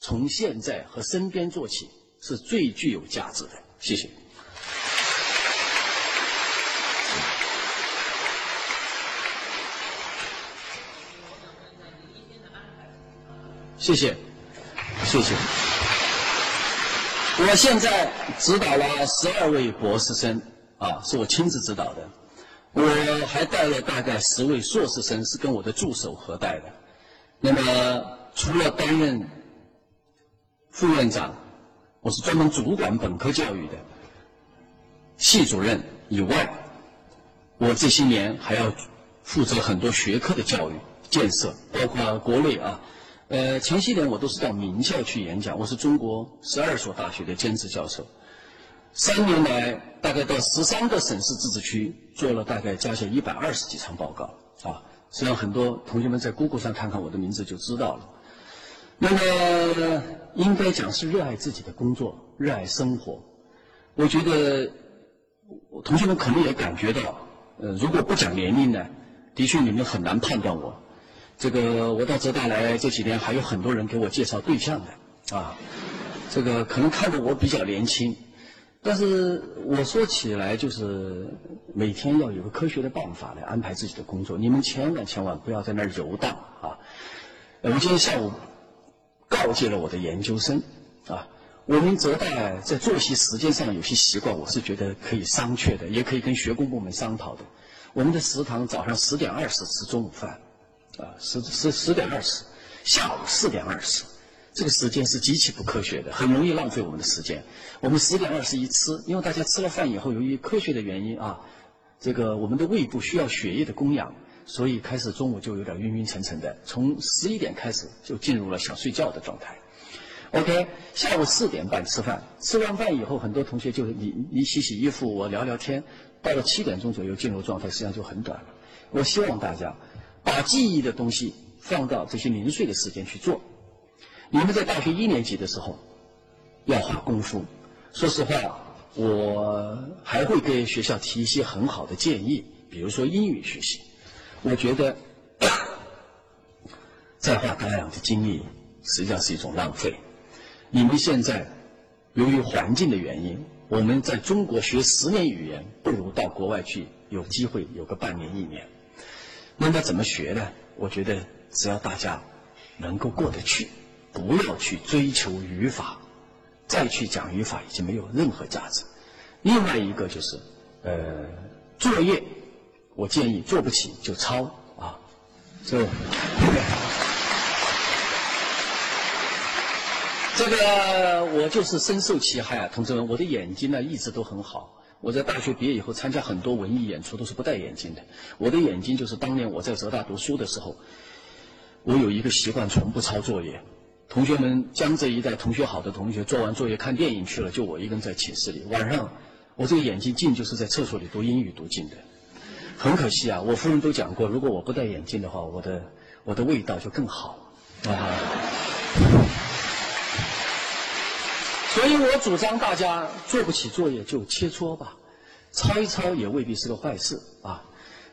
从现在和身边做起是最具有价值的。谢谢。谢谢，谢谢。我现在指导了十二位博士生，啊，是我亲自指导的。我还带了大概十位硕士生，是跟我的助手合带的。那么，除了担任副院长，我是专门主管本科教育的系主任以外，我这些年还要负责很多学科的教育建设，包括国内啊。呃，前些年我都是到名校去演讲，我是中国十二所大学的兼职教授。三年来，大概到十三个省市自治区做了大概加起来一百二十几场报告啊。实际上，很多同学们在 Google 上看看我的名字就知道了。那么，应该讲是热爱自己的工作，热爱生活。我觉得，同学们可能也感觉到，呃，如果不讲年龄呢，的确你们很难判断我。这个我到浙大来这几年，还有很多人给我介绍对象的，啊，这个可能看着我比较年轻，但是我说起来，就是每天要有个科学的办法来安排自己的工作。你们千万千万不要在那儿游荡啊！我今天下午告诫了我的研究生啊，我们浙大在作息时间上有些习惯，我是觉得可以商榷的，也可以跟学工部门商讨的。我们的食堂早上十点二十吃中午饭，啊，十十十点二十，下午四点二十。这个时间是极其不科学的，很容易浪费我们的时间。我们十点二十一吃，因为大家吃了饭以后，由于科学的原因啊，这个我们的胃部需要血液的供养，所以开始中午就有点晕晕沉沉的。从十一点开始就进入了想睡觉的状态。OK，下午四点半吃饭，吃完饭以后，很多同学就你你洗洗衣服，我聊聊天，到了七点钟左右进入状态，实际上就很短了。我希望大家把记忆的东西放到这些零碎的时间去做。你们在大学一年级的时候要花功夫。说实话，我还会给学校提一些很好的建议，比如说英语学习。我觉得 再花大量的精力，实际上是一种浪费。你们现在由于环境的原因，我们在中国学十年语言，不如到国外去，有机会有个半年一年。那么怎么学呢？我觉得只要大家能够过得去。不要去追求语法，再去讲语法已经没有任何价值。另外一个就是，呃，作业，我建议做不起就抄啊。这，这个我就是深受其害啊，同志们，我的眼睛呢一直都很好。我在大学毕业以后参加很多文艺演出都是不戴眼镜的。我的眼睛就是当年我在浙大读书的时候，我有一个习惯，从不抄作业。同学们，江浙一带同学好的同学做完作业看电影去了，就我一个人在寝室里。晚上，我这个眼睛近就是在厕所里读英语读近的。很可惜啊，我夫人都讲过，如果我不戴眼镜的话，我的我的味道就更好。啊。所以我主张大家做不起作业就切磋吧，抄一抄也未必是个坏事啊。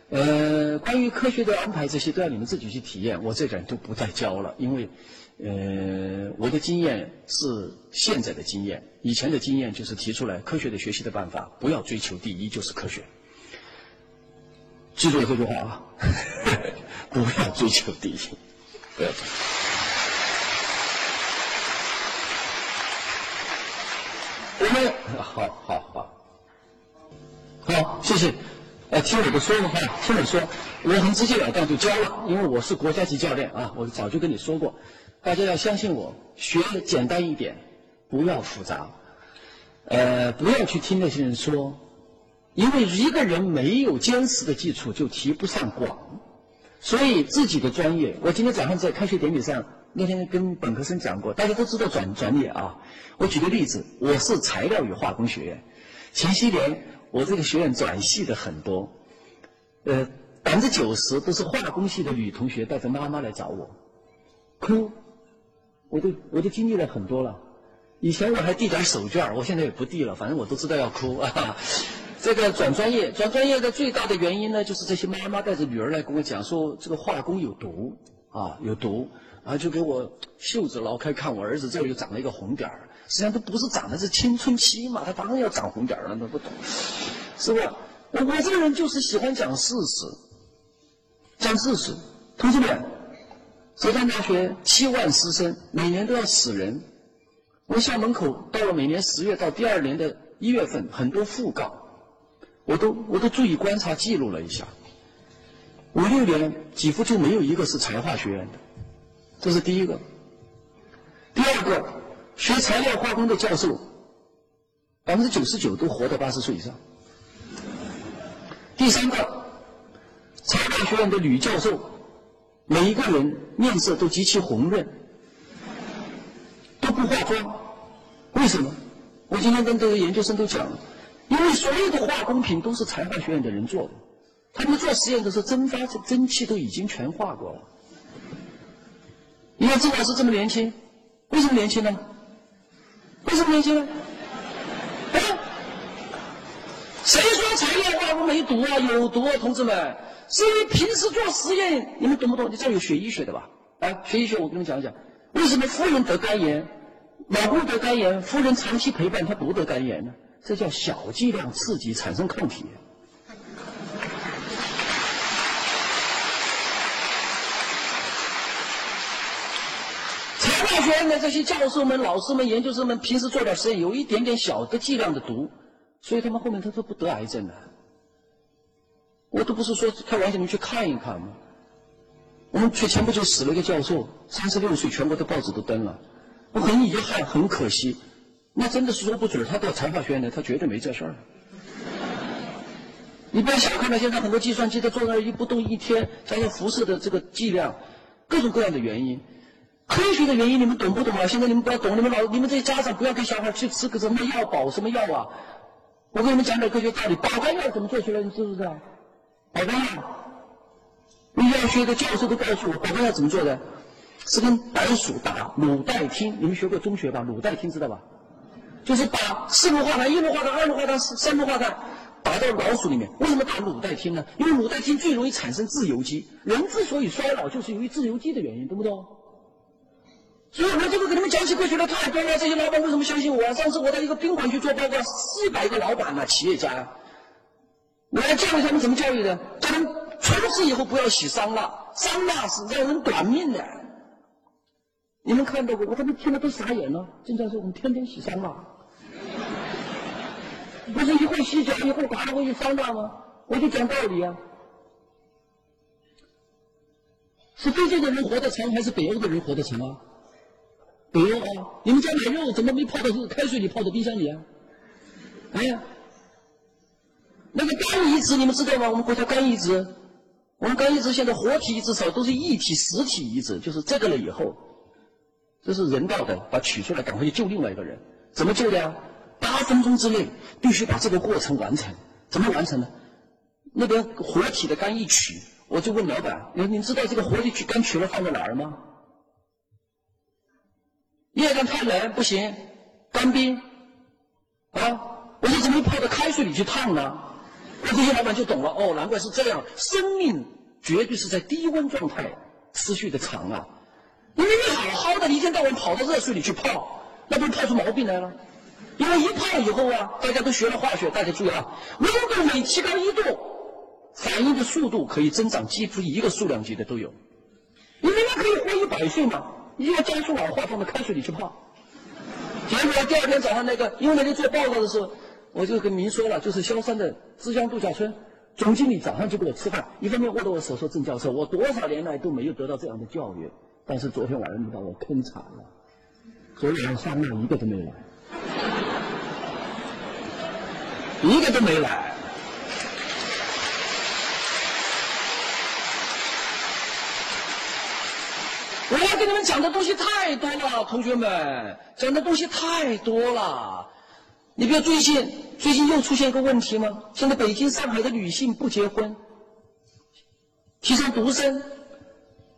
呃，关于科学的安排这些都要你们自己去体验，我这点都不再教了，因为。呃，我的经验是现在的经验，以前的经验就是提出来科学的学习的办法，不要追求第一就是科学。记住这句话啊，不要追求第一，不要。我们好好好，好，谢谢。呃，听我的说的话，听我说，我很直截了当就教了，因为我是国家级教练啊，我早就跟你说过。大家要相信我，学简单一点，不要复杂，呃，不要去听那些人说，因为一个人没有坚实的基础，就提不上广。所以自己的专业，我今天早上在开学典礼上，那天跟本科生讲过，大家都知道转专业啊。我举个例子，我是材料与化工学院，前些年我这个学院转系的很多，呃，百分之九十都是化工系的女同学带着妈妈来找我，哭。我都我都经历了很多了，以前我还递点手绢我现在也不递了，反正我都知道要哭啊。这个转专业，转专业的最大的原因呢，就是这些妈妈带着女儿来跟我讲说，这个化工有毒啊，有毒，然后就给我袖子捞开看，我儿子这里又长了一个红点儿，实际上都不是长的是青春期嘛，他当然要长红点儿了，那不懂，是吧？我我这个人就是喜欢讲事实，讲事实，同志们。浙江大学七万师生，每年都要死人。我校门口到了每年十月到第二年的一月份，很多讣告，我都我都注意观察记录了一下。五六年几乎就没有一个是材化学院的，这是第一个。第二个，学材料化工的教授，百分之九十九都活到八十岁以上。第三个，材化学院的女教授。每一个人面色都极其红润，都不化妆，为什么？我今天跟这个研究生都讲了，因为所有的化工品都是材化学院的人做的，他们做实验的时候蒸发蒸汽都已经全化过了。你看郑老师这么年轻，为什么年轻呢？为什么年轻呢？哎，谁说材料化工没毒啊？有毒啊，同志们！是因为平时做实验，你们懂不懂？你这有学医学的吧？啊，学医学，我跟你讲一讲，为什么夫人得肝炎，老公得肝炎，夫人长期陪伴他不得肝炎呢？这叫小剂量刺激产生抗体。财大学院的这些教授们、老师们、研究生们，平时做点实验，有一点点小的剂量的毒，所以他们后面他都不得癌症了。我都不是说开玩笑，你去看一看嘛。我们去前不久死了一个教授，三十六岁，全国的报纸都登了，我很遗憾，很可惜。那真的是说不准，他到财化学院的，他绝对没这事儿。你不要小看了，现在很多计算机都坐那儿一不动一天，加上辐射的这个剂量，各种各样的原因，科学的原因你们懂不懂啊？现在你们不要懂，你们老你们这些家长不要给小孩去吃个什么药保什么药啊！我给你们讲点科学道理，保肝药怎么做出来？你知不知道？保肝药。医药学的教授都告诉我，保肝药怎么做的？是跟白鼠打卤代汀，你们学过中学吧？卤代汀知道吧？就是把四氯化碳、一氯化碳、二氯化碳、三氯化碳打到老鼠里面。为什么打卤代烃呢？因为卤代烃最容易产生自由基。人之所以衰老，就是由于自由基的原因，懂不懂？所以我这个给你们讲起科学的太多了。这些老板为什么相信我？上次我在一个宾馆去做报告，四百个老板呐，企业家呀，我来教育他们怎么教育的，叫他们。从此以后不要洗桑拿，桑拿是让人短命的。你们看到过？我他们听了都傻眼了。经常说我们天天洗桑拿，不是一会洗脚，一会儿嘎过去桑拿吗？我就讲道理啊。是非洲的人活得长，还是北欧的人活得长啊？北欧啊！你们家买肉怎么没泡到开水里，泡到冰箱里啊？哎呀，那个肝移植你们知道吗？我们国家肝移植。我们肝移植现在活体移植少，都是异体实体移植，就是这个了以后，这是人道的，把取出来赶快去救另外一个人，怎么救的呀？八分钟之内必须把这个过程完成，怎么完成呢？那边活体的肝一取，我就问老板，你你知道这个活体取肝取了放在哪儿吗？夜间太冷不行，干冰，啊，我说怎么泡到开水里去烫呢？那这些老板就懂了哦，难怪是这样。生命绝对是在低温状态持续的长啊！因为你好好的，一天到晚跑到热水里去泡，那不是泡出毛病来了？因为一泡以后啊，大家都学了化学，大家注意啊，温度每提高一度，反应的速度可以增长几乎一个数量级的都有。因为你可以活一百岁嘛，你要加速老化，放到开水里去泡。结果第二天早上那个，因为那天做报告的时候。我就跟您说了，就是萧山的枝江度假村总经理早上就给我吃饭，一方面握着我手说：“郑教授，我多少年来都没有得到这样的教育，但是昨天晚上你把我坑惨了。昨天晚上面一个都没来，一个都没来。我要跟你们讲的东西太多了，同学们，讲的东西太多了。”你比如最近，最近又出现一个问题吗？现在北京、上海的女性不结婚，提倡独生，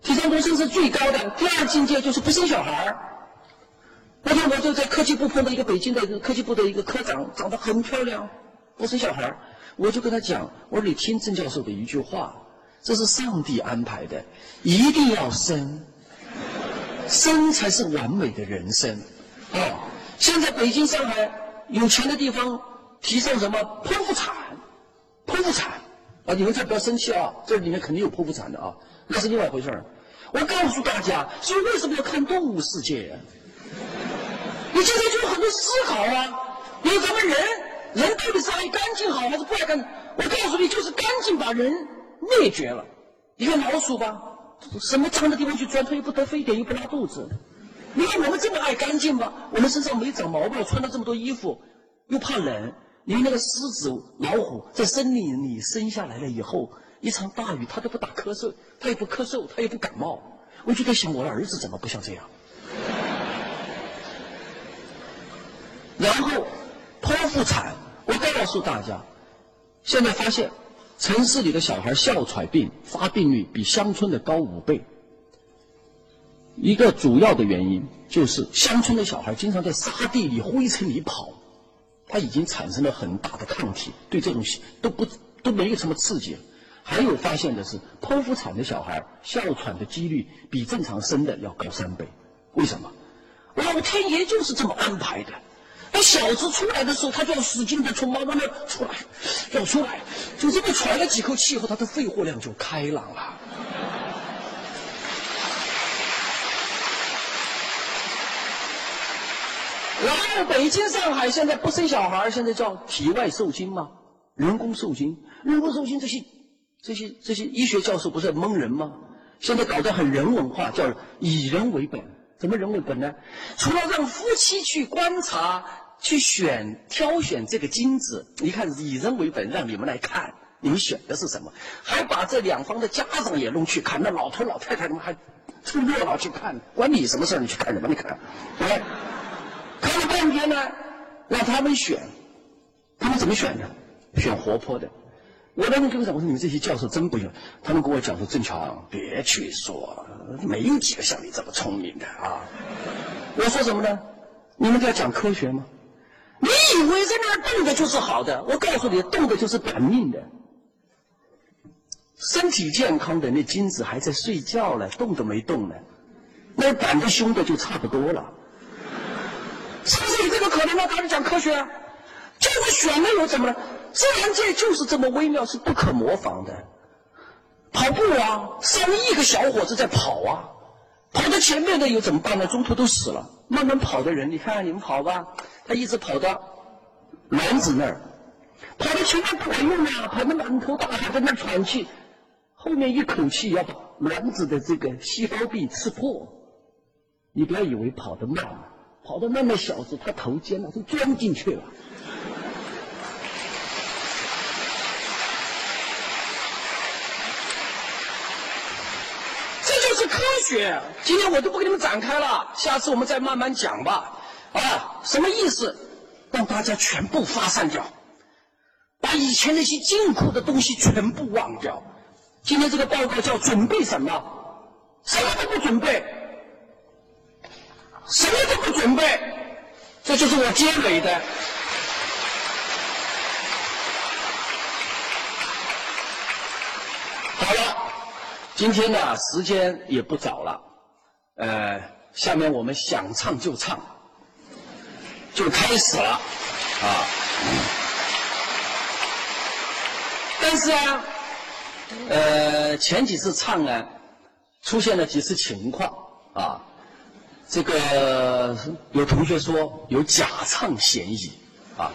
提倡独生是最高的，第二境界就是不生小孩儿那天我就在科技部碰到一个北京的一个科技部的一个科长，长得很漂亮，不生小孩儿我就跟他讲，我说你听郑教授的一句话，这是上帝安排的，一定要生，生才是完美的人生。啊，现在北京、上海。有钱的地方提倡什么剖腹产？剖腹产啊！你们再不要生气啊，这里面肯定有剖腹产的啊，那是另外一回事儿。我告诉大家，所以为什么要看动物世界？你经常就有很多思考啊。因为咱们人，人到底是爱干净好还是不爱干净？我告诉你，就是干净把人灭绝了。你看老鼠吧，什么脏的地方去钻，它又不得非典，又不拉肚子。你看我们这么爱干净吗？我们身上没长毛病，穿了这么多衣服，又怕冷。你那个狮子、老虎在森林里生下来了以后，一场大雨他都不打咳嗽，他也不咳嗽，他也不感冒。我就在想，我的儿子怎么不像这样？然后剖腹产，我告诉大家，现在发现城市里的小孩哮喘病发病率比乡村的高五倍。一个主要的原因就是乡村的小孩经常在沙地里、灰尘里跑，他已经产生了很大的抗体，对这种都不都没有什么刺激。还有发现的是，剖腹产的小孩哮喘的几率比正常生的要高三倍。为什么？老天爷就是这么安排的。那小子出来的时候，他就要使劲的从妈妈那出来，要出来，就这么喘了几口气以后，他的肺活量就开朗了。然后北京、上海现在不生小孩，现在叫体外受精吗？人工受精，人工受精这些、这些、这些医学教授不是在蒙人吗？现在搞得很人文化，叫以人为本。怎么人为本呢？除了让夫妻去观察、去选、挑选这个精子，你看以人为本，让你们来看，你们选的是什么？还把这两方的家长也弄去看，那老头老太太他们还凑热闹去看，关你什么事儿你去看什么？你看，哎。看了半天呢，让他们选，他们怎么选的？选活泼的。我当时跟他讲，我说你们这些教授真不行。他们跟我讲说，郑强，别去说，没有几个像你这么聪明的啊。我说什么呢？你们在讲科学吗？你以为在那儿动的就是好的？我告诉你，动的就是短命的。身体健康的那精子还在睡觉呢，动都没动呢。那胆子凶的就差不多了。是不是有这个可能呢？他们讲科学啊，就是选的有怎么了？自然界就是这么微妙，是不可模仿的。跑步啊，上亿个小伙子在跑啊，跑到前面的又怎么办呢？中途都死了。慢慢跑的人，你看你们跑吧，他一直跑到卵子那儿，跑到前面不管用啊，跑得满头大汗，在那喘气，后面一口气要把卵子的这个细胞壁刺破。你不要以为跑得慢。跑到那么小子，他头尖了，都钻进去了。这是科学。今天我都不给你们展开了，下次我们再慢慢讲吧。啊，什么意思？让大家全部发散掉，把以前那些禁锢的东西全部忘掉。今天这个报告叫准备什么？什么都不准备。什么都不准备，这就是我结尾的。好了，今天呢时间也不早了，呃，下面我们想唱就唱，就开始了啊。但是啊，呃，前几次唱呢，出现了几次情况啊。这个有同学说有假唱嫌疑，啊，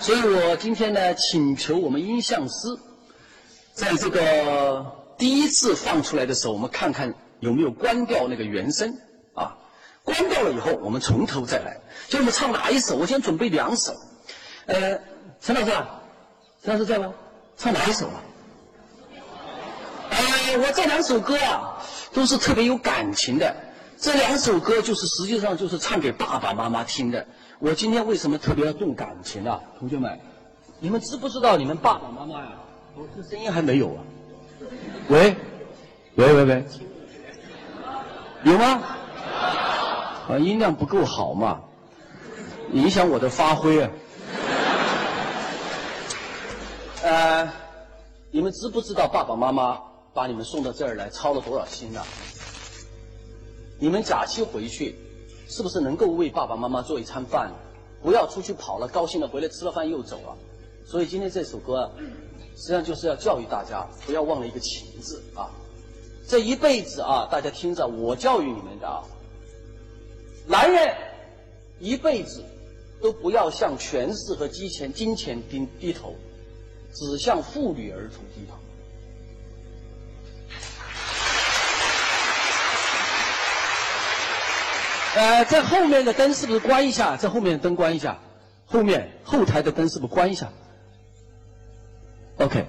所以我今天呢请求我们音像师，在这个第一次放出来的时候，我们看看有没有关掉那个原声，啊，关掉了以后，我们从头再来。就我们唱哪一首？我先准备两首，呃，陈老师，陈老师在吗？唱哪一首啊？呃，我这两首歌啊，都是特别有感情的。这两首歌就是实际上就是唱给爸爸妈妈听的。我今天为什么特别要动感情啊？同学们，你们知不知道你们爸爸妈妈呀？我这声音还没有啊。喂，喂喂喂，有吗？啊，音量不够好嘛，影响我的发挥啊。呃，你们知不知道爸爸妈妈把你们送到这儿来操了多少心啊？你们假期回去，是不是能够为爸爸妈妈做一餐饭？不要出去跑了，高兴的回来吃了饭又走了。所以今天这首歌，实际上就是要教育大家，不要忘了一个情字啊！这一辈子啊，大家听着，我教育你们的啊，男人一辈子都不要向权势和金钱、金钱低低头，只向妇女儿童低头。呃，在后面的灯是不是关一下？在后面的灯关一下，后面后台的灯是不是关一下？OK，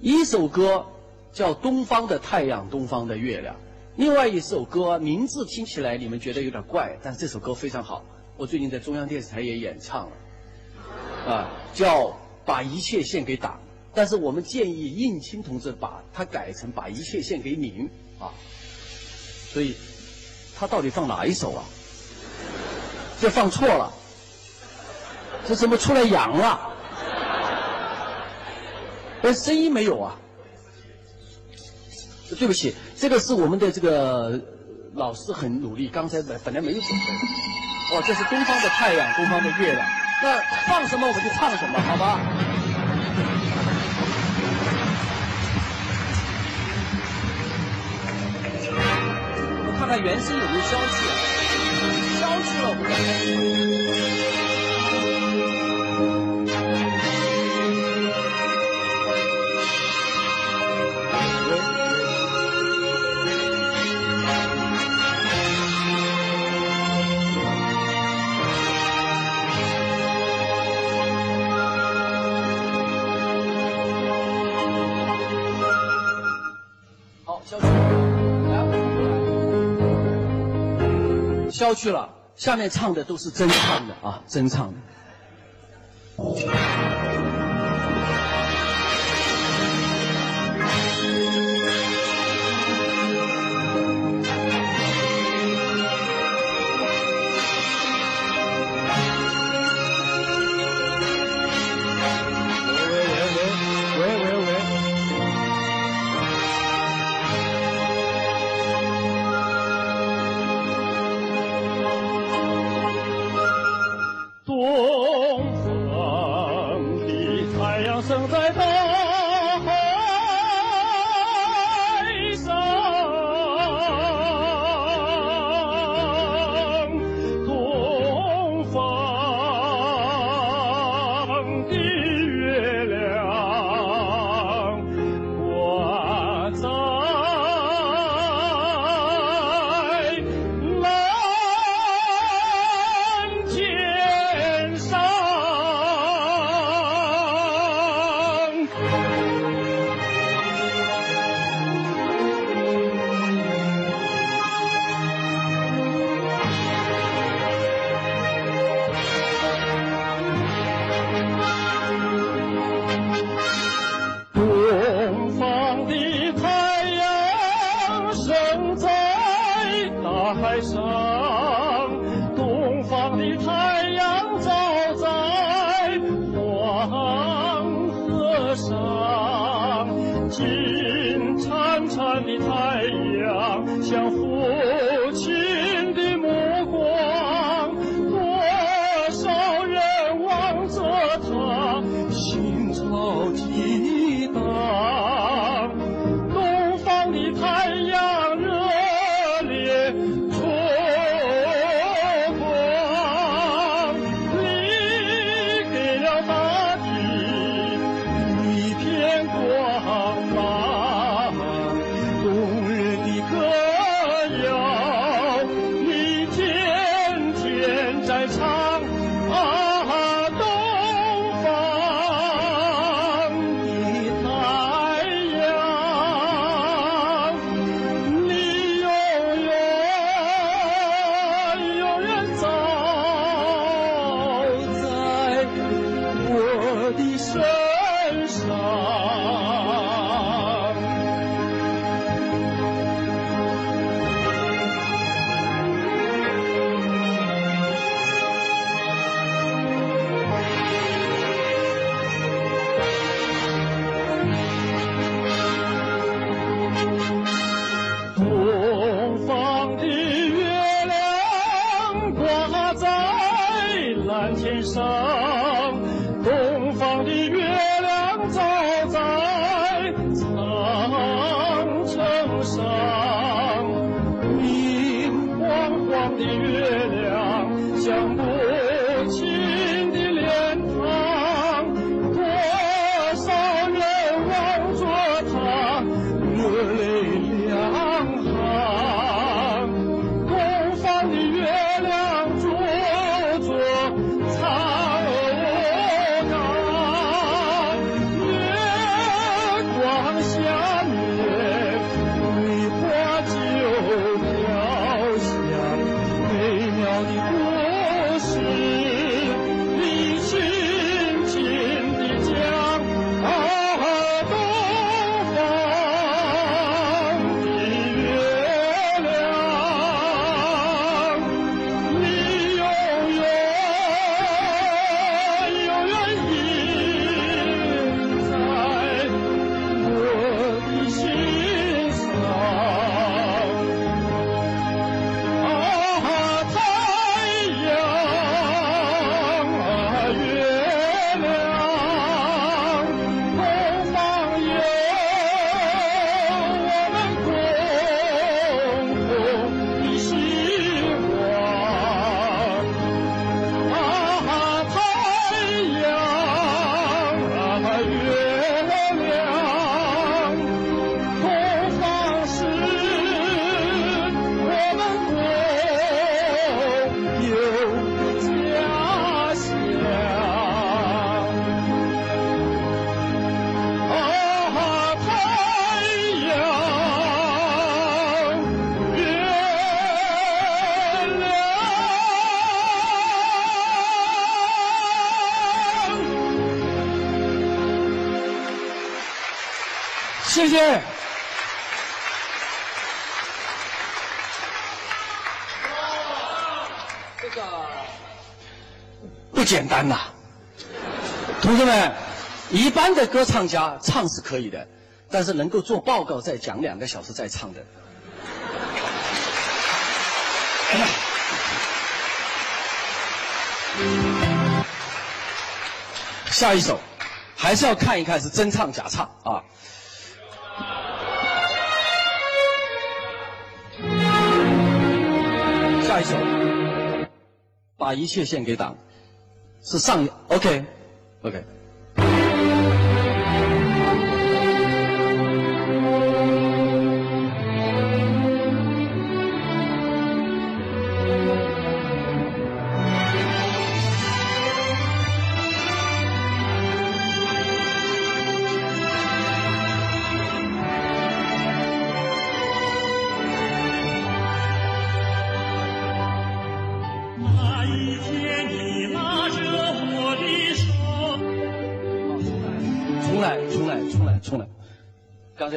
一首歌叫《东方的太阳，东方的月亮》，另外一首歌名字听起来你们觉得有点怪，但是这首歌非常好，我最近在中央电视台也演唱了，啊，叫《把一切献给党》，但是我们建议应钦同志把它改成《把一切献给您》啊，所以。他到底放哪一首啊？这放错了，这怎么出来羊了？哎，声音没有啊？对不起，这个是我们的这个老师很努力，刚才本本来没有准备。哦，这是东方的太阳，东方的月亮。那放什么我们就唱什么，好吧？我们看看原声有没有消去，消去了我们再。消去了，下面唱的都是真唱的啊，真唱的。亮像母的歌唱家唱是可以的，但是能够做报告再讲两个小时再唱的，下一首还是要看一看是真唱假唱啊！下一首，把一切献给党，是上 OK，OK。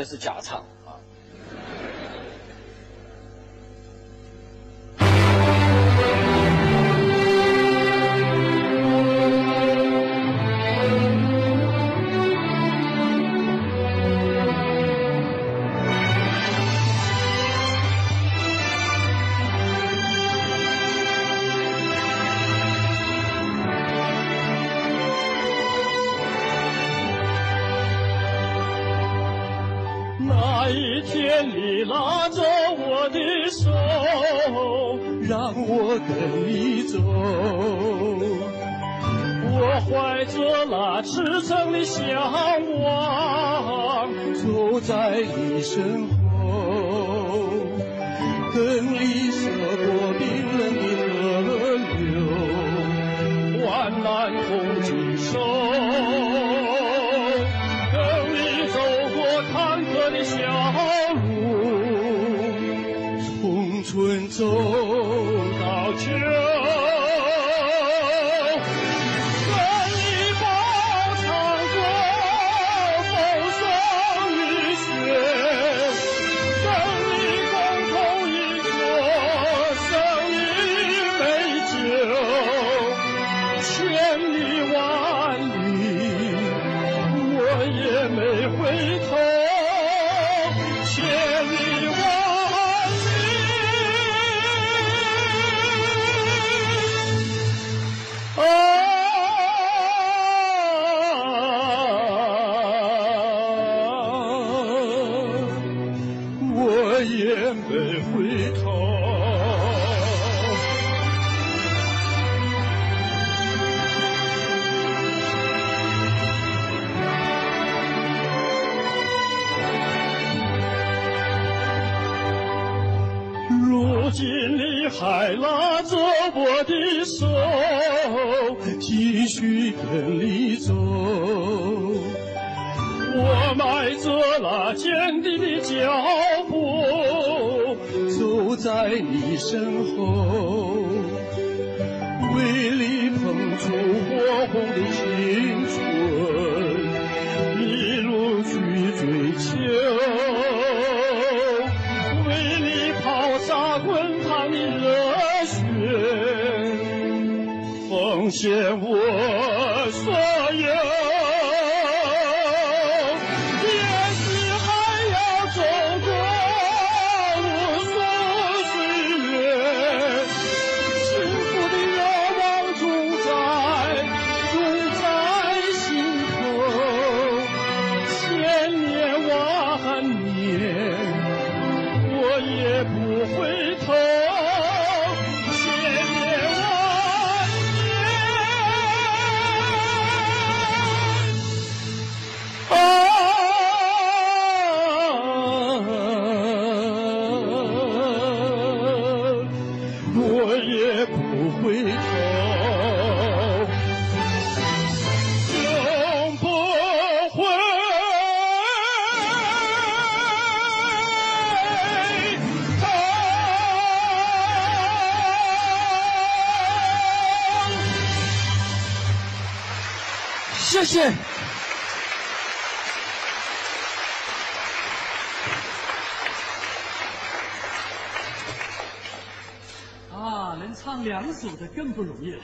这是假唱。当两手的更不容易了。